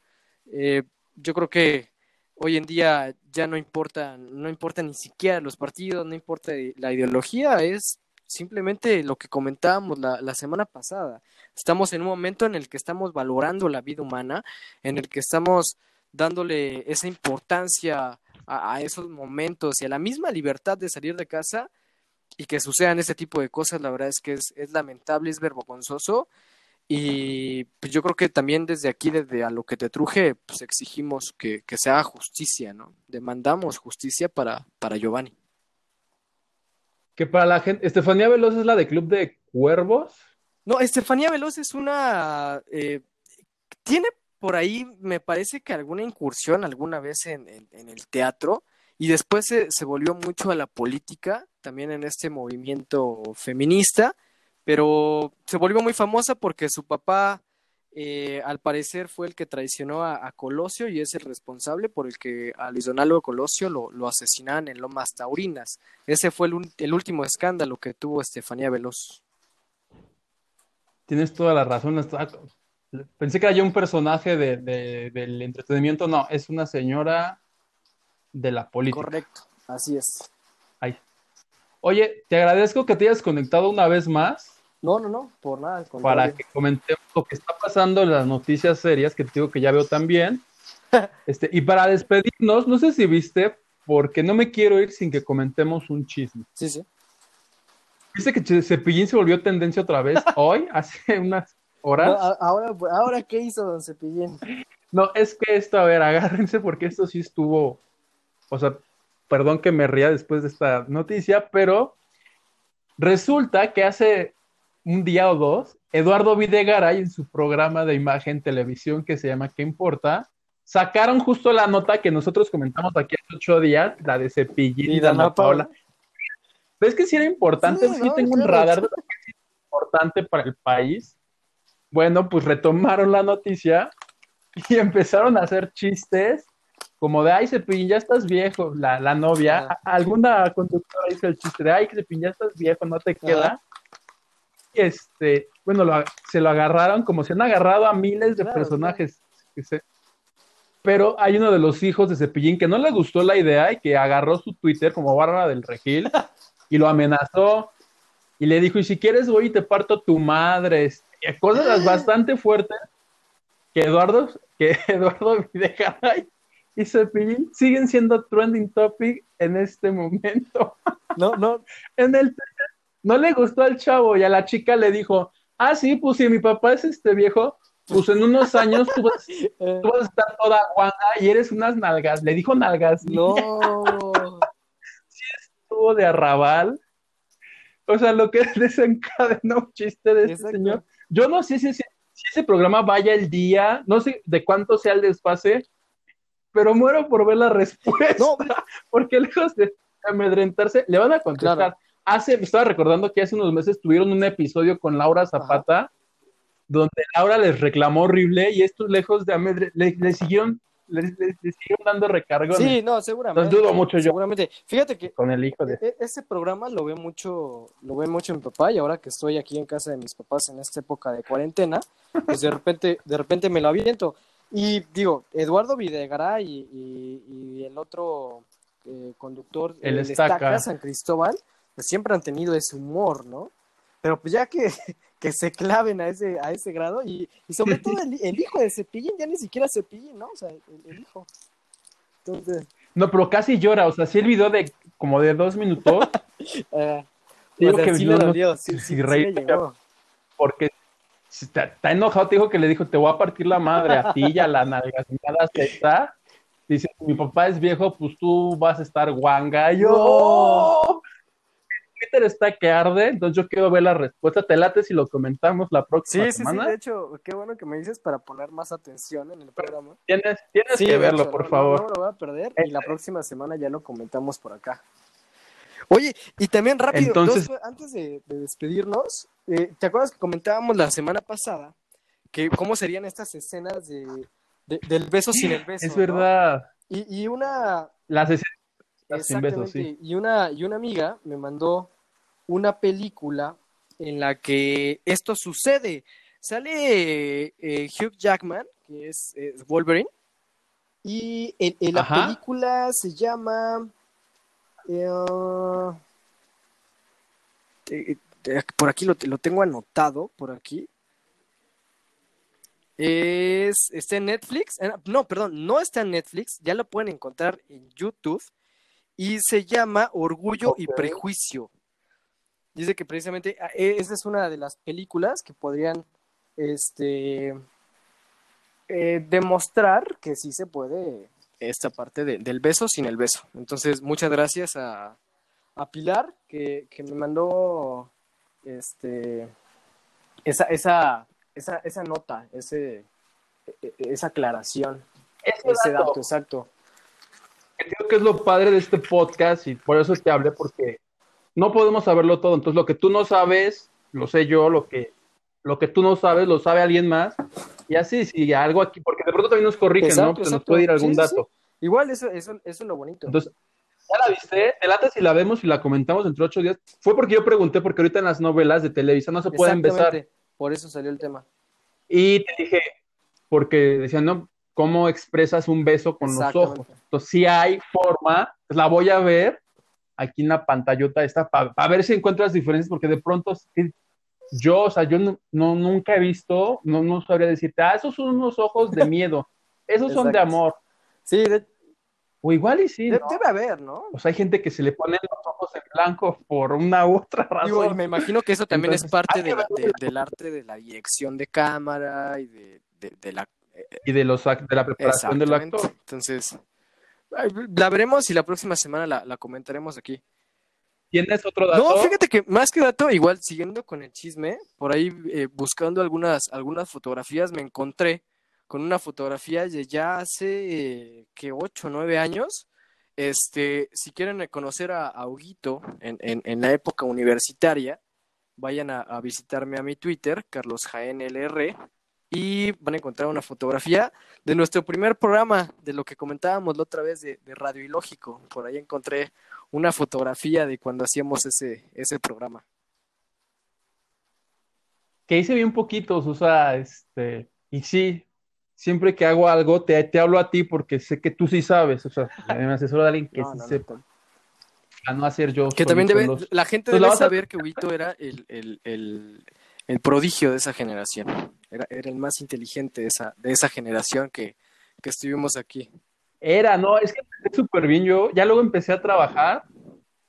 Yo creo que hoy en día ya no importa, no importa ni siquiera los partidos, no importa la ideología, es simplemente lo que comentábamos la, semana pasada. Estamos en un momento en el que estamos valorando la vida humana, en el que estamos dándole esa importancia a, esos momentos y a la misma libertad de salir de casa y que sucedan ese tipo de cosas, la verdad es que es, es lamentable, es vergonzoso y pues yo creo que también desde aquí, desde a lo que te truje, pues exigimos que, que se haga justicia, ¿no? Demandamos justicia para, para Giovanni. Que para la gente, Estefanía Veloz es la de Club de Cuervos. No, Estefanía Veloz es una... Eh, tiene por ahí me parece que alguna incursión alguna vez en, el teatro y después se, se, volvió mucho a la política, también en este movimiento feminista, pero se volvió muy famosa porque su papá eh, al parecer fue el que traicionó a, Colosio y es el responsable por el que a Luis Donaldo Colosio lo, lo asesinaron en Lomas Taurinas. Ese fue el, el último escándalo que tuvo Estefanía Veloz. Tienes toda la razón. Pensé que era yo un personaje de, del entretenimiento. No, es una señora de la política. Correcto, así es. Oye, te agradezco que te hayas conectado una vez más. No, no, no, por nada. Para que comentemos lo que está pasando en las noticias serias, que te digo que ya veo también. este, y para despedirnos, no sé si viste, porque no me quiero ir sin que comentemos un chisme. Sí, sí. ¿Viste que Cepillín se volvió tendencia otra vez hoy, hace unas ahora, ahora, ¿qué hizo Don Cepillín? No, es que esto, a ver, agárrense porque esto sí estuvo, o sea, perdón que me ría después de esta noticia, pero resulta que hace un día o dos, Eduardo Videgaray en su programa de imagen televisión que se llama ¿Qué importa? Sacaron justo la nota que nosotros comentamos aquí hace ocho días, la de Cepillín y, Dana Paula. ¿Ves que sí era importante? Sí, tengo un radar de lo que es importante para el país. Bueno, pues retomaron la noticia y empezaron a hacer chistes como de, ay, Cepillín, ya estás viejo, la, la novia. Alguna conductora hizo el chiste de, ay, Cepillín, ya estás viejo, no te queda. Este, bueno, se lo agarraron como se han agarrado a miles de personajes. Pero hay uno de los hijos de Cepillín que no le gustó la idea y que agarró su Twitter como Bárbara del Regil y lo amenazó y le dijo, y si quieres voy y te parto tu madre, este, cosas bastante fuertes que Eduardo, que Eduardo Videgaray y Cepillín siguen siendo trending topic en este momento. No, no. en el no le gustó al chavo y a la chica le dijo, ah, sí, pues si mi papá es este viejo, pues en unos años tú vas, a estar toda guanga y eres unas nalgas. Le dijo nalgas. No. sí estuvo de arrabal. O sea, lo que desencadenó un chiste de este señor yo no sé si, si, ese programa vaya el día, no sé de cuánto sea el desfase, pero muero por ver la respuesta. porque lejos de amedrentarse, le van a contestar. Hace, estaba recordando que hace unos meses tuvieron un episodio con Laura Zapata, donde Laura les reclamó horrible y estos lejos de amedrentarse, le, siguieron le, siguen dando recargos. Sí, no, seguramente. dudo mucho yo. Seguramente. Fíjate que con el hijo de e, ese programa lo ve mucho, lo ve mucho mi papá y ahora que estoy aquí en casa de mis papás en esta época de cuarentena, pues de repente, de repente me lo aviento. Y digo, Eduardo Videgaray y, y, el otro eh, conductor, el, Estaca. San Cristóbal, pues siempre han tenido ese humor, ¿no? Pero pues ya que que se claven a ese, a ese grado y, y sobre todo el, hijo de Cepillín, ya ni siquiera Cepillín, ¿no? O sea, el, hijo. Entonces... No, pero casi llora, o sea, sí el video de como de dos minutos. uh, digo que sí le dolió, sí, sí, porque está, está, enojado, te dijo que le dijo, te voy a partir la madre a ti y a la nalga está Dice, mi papá es viejo, pues tú vas a estar guanga. Yo. "Oh". Twitter está que arde, entonces yo quiero ver la respuesta. Te late si lo comentamos la próxima Sí, sí, sí, semana. de hecho, qué bueno que me dices para poner más atención en el programa. Tienes, tienes Sí, que verlo, hecho, por no, favor. No, no lo voy a perder y la próxima semana ya lo comentamos por acá. Oye, y también rápido, Entonces- dos- antes de, de despedirnos, eh, ¿te acuerdas que comentábamos la semana pasada que cómo serían estas escenas de, de- del beso sin el beso? es ¿no? verdad. Y, y una, Las escenas besos, exactamente, sí. y una, y una amiga me mandó una película en la que esto sucede. Sale eh, Hugh Jackman, que es, es Wolverine, y en, en la Ajá. película se llama... eh, eh, por aquí lo, lo tengo anotado, por aquí. Es, está en Netflix. No, perdón, no está en Netflix. Ya lo pueden encontrar en YouTube. Y se llama Orgullo y. Prejuicio. Dice que precisamente ah, eh, esa es una de las películas que podrían este, eh, demostrar que sí se puede esta parte de- del beso sin el beso. Entonces, muchas gracias a, a Pilar que, que me mandó este, esa, esa, esa, esa nota, ese, e- e- esa aclaración, Ese ese dato. dato, exacto. Creo que es lo padre de este podcast y por eso te hablé, porque no podemos saberlo todo. Entonces, lo que tú no sabes, lo sé yo, lo que, lo que tú no sabes, lo sabe alguien más. Y así, si algo aquí, porque de pronto también nos corrigen, Exacto, ¿no? Que nos puede ir algún Sí, sí, dato. Igual eso, eso, eso es lo bonito. Entonces, ¿ya la viste? ¿Te late si la vemos y la comentamos entre ocho días? Fue porque yo pregunté, porque ahorita en las novelas de Televisa no se pueden besar. Por eso salió el tema. Y te dije, porque decían, ¿no? ¿Cómo expresas un beso con los ojos? Entonces, si hay forma, pues, la voy a ver aquí en la pantallota esta para ver si encuentras diferencias, porque de pronto yo, o sea, yo no, no- nunca he visto, no, no sabría decirte, ah, esos son unos ojos de miedo, esos son de amor, Sí, de- o igual y sí, de- ¿no? debe haber, ¿no? O sea, hay gente que se le ponen los ojos en blanco por una u otra Digo, y razón. me imagino que eso también Entonces, es parte de de- del arte de la dirección de cámara y de, de- de la... Y de, los, de la preparación del actor. Entonces, la veremos y la próxima semana la, la comentaremos aquí. ¿Tienes otro dato? No, fíjate que más que dato, igual siguiendo con el chisme, por ahí eh, buscando algunas, algunas fotografías, me encontré con una fotografía de ya hace eh, que 8 o 9 años. Este, si quieren conocer a, a Huguito en, en, en la época universitaria, vayan a, a visitarme a mi Twitter, Carlos Jaén LR, y van a encontrar una fotografía de nuestro primer programa, de lo que comentábamos la otra vez de, de Radio Ilógico. Por ahí encontré una fotografía de cuando hacíamos ese, ese programa. que hice bien poquitos, o sea, este, y sí, siempre que hago algo, te, te hablo a ti porque sé que tú sí sabes, o sea, me asesoro de alguien que No, sí no, no, sepa, a no hacer yo Que también debe, los- la gente Pues la debe a- saber que Huguito era el, el, el, el prodigio de esa generación. Era, era el más inteligente de esa, de esa generación que, que estuvimos aquí. Era, no, es que empecé súper bien yo, ya luego empecé a trabajar,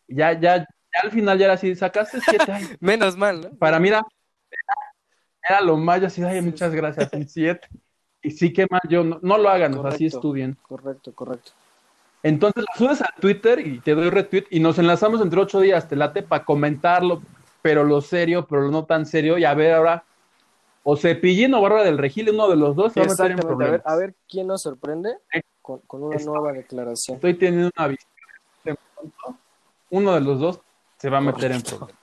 ya, ya, ya al final ya era así, sacaste siete, ay, Menos mal, ¿no? para mí era, era lo más, yo así, ay, muchas gracias, un siete, y sí que mal, yo, no, no lo hagan, o sea, sí Correcto. estudien. Correcto, correcto. Entonces lo subes a Twitter y te doy retweet y nos enlazamos entre ocho días, te late para comentarlo, pero lo serio, pero lo no tan serio, y a ver ahora, o Cepillín o Bárbara del Regil, uno de los dos se va a meter en Exactamente. A ver, problemas. a ver quién nos sorprende con, con una nueva declaración. Estoy teniendo una visión uno de los dos se va a meter en problemas.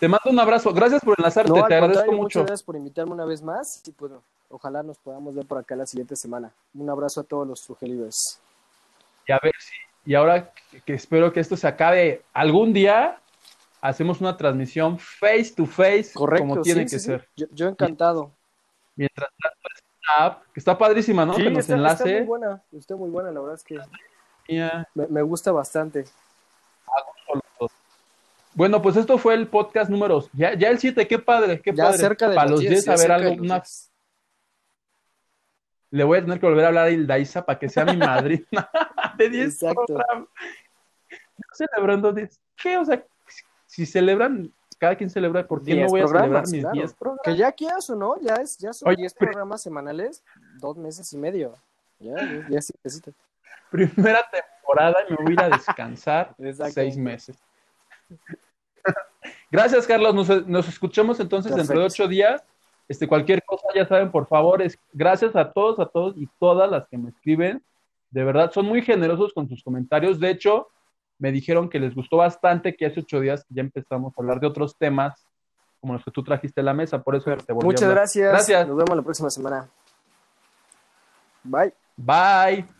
Te mando un abrazo, gracias por enlazarte, No, te agradezco mucho. muchas gracias por invitarme una vez más y pues ojalá nos podamos ver por acá la siguiente semana. Un abrazo a todos los Trujelibes. Y a ver si, y ahora que espero que esto se acabe algún día, hacemos una transmisión face to face, Correcto, como tiene sí, que sí, ser. Yo, yo encantado. Mientras tanto, app, que está padrísima, ¿no? Sí, que nos está, está enlace. muy buena, está muy buena, la verdad es que me, me gusta bastante. Bueno, pues esto fue el podcast número. Ya, ya el 7, qué padre, qué Ya padre. cerca de Para los los 10, 10, ya a ver algo, una, 10. le voy a tener que volver a hablar a Hildaisa para que sea mi madrina de 10 Exacto. Celebrando 10. ¿Qué? O sea, si celebran, cada quien celebra, ¿por qué no 10 voy a celebrar programas, mis claro. 10 programas? Que ya quieras o no, ya, es, ya son Oye, 10 pero- programas semanales, dos meses y medio. Ya, ya, ya sí, necesito. Primera temporada y me voy a ir a descansar Exacto. seis meses. Gracias, Carlos. Nos, nos escuchamos entonces dentro de Perfecto. ocho días. Este, cualquier cosa, ya saben, por favor, es gracias a todos, a todos y todas las que me escriben. De verdad, son muy generosos con sus comentarios. De hecho, me dijeron que les gustó bastante que hace ocho días ya empezamos a hablar de otros temas como los que tú trajiste a la mesa. Por eso te volví Muchas gracias. Gracias. Nos vemos la próxima semana. Bye. Bye.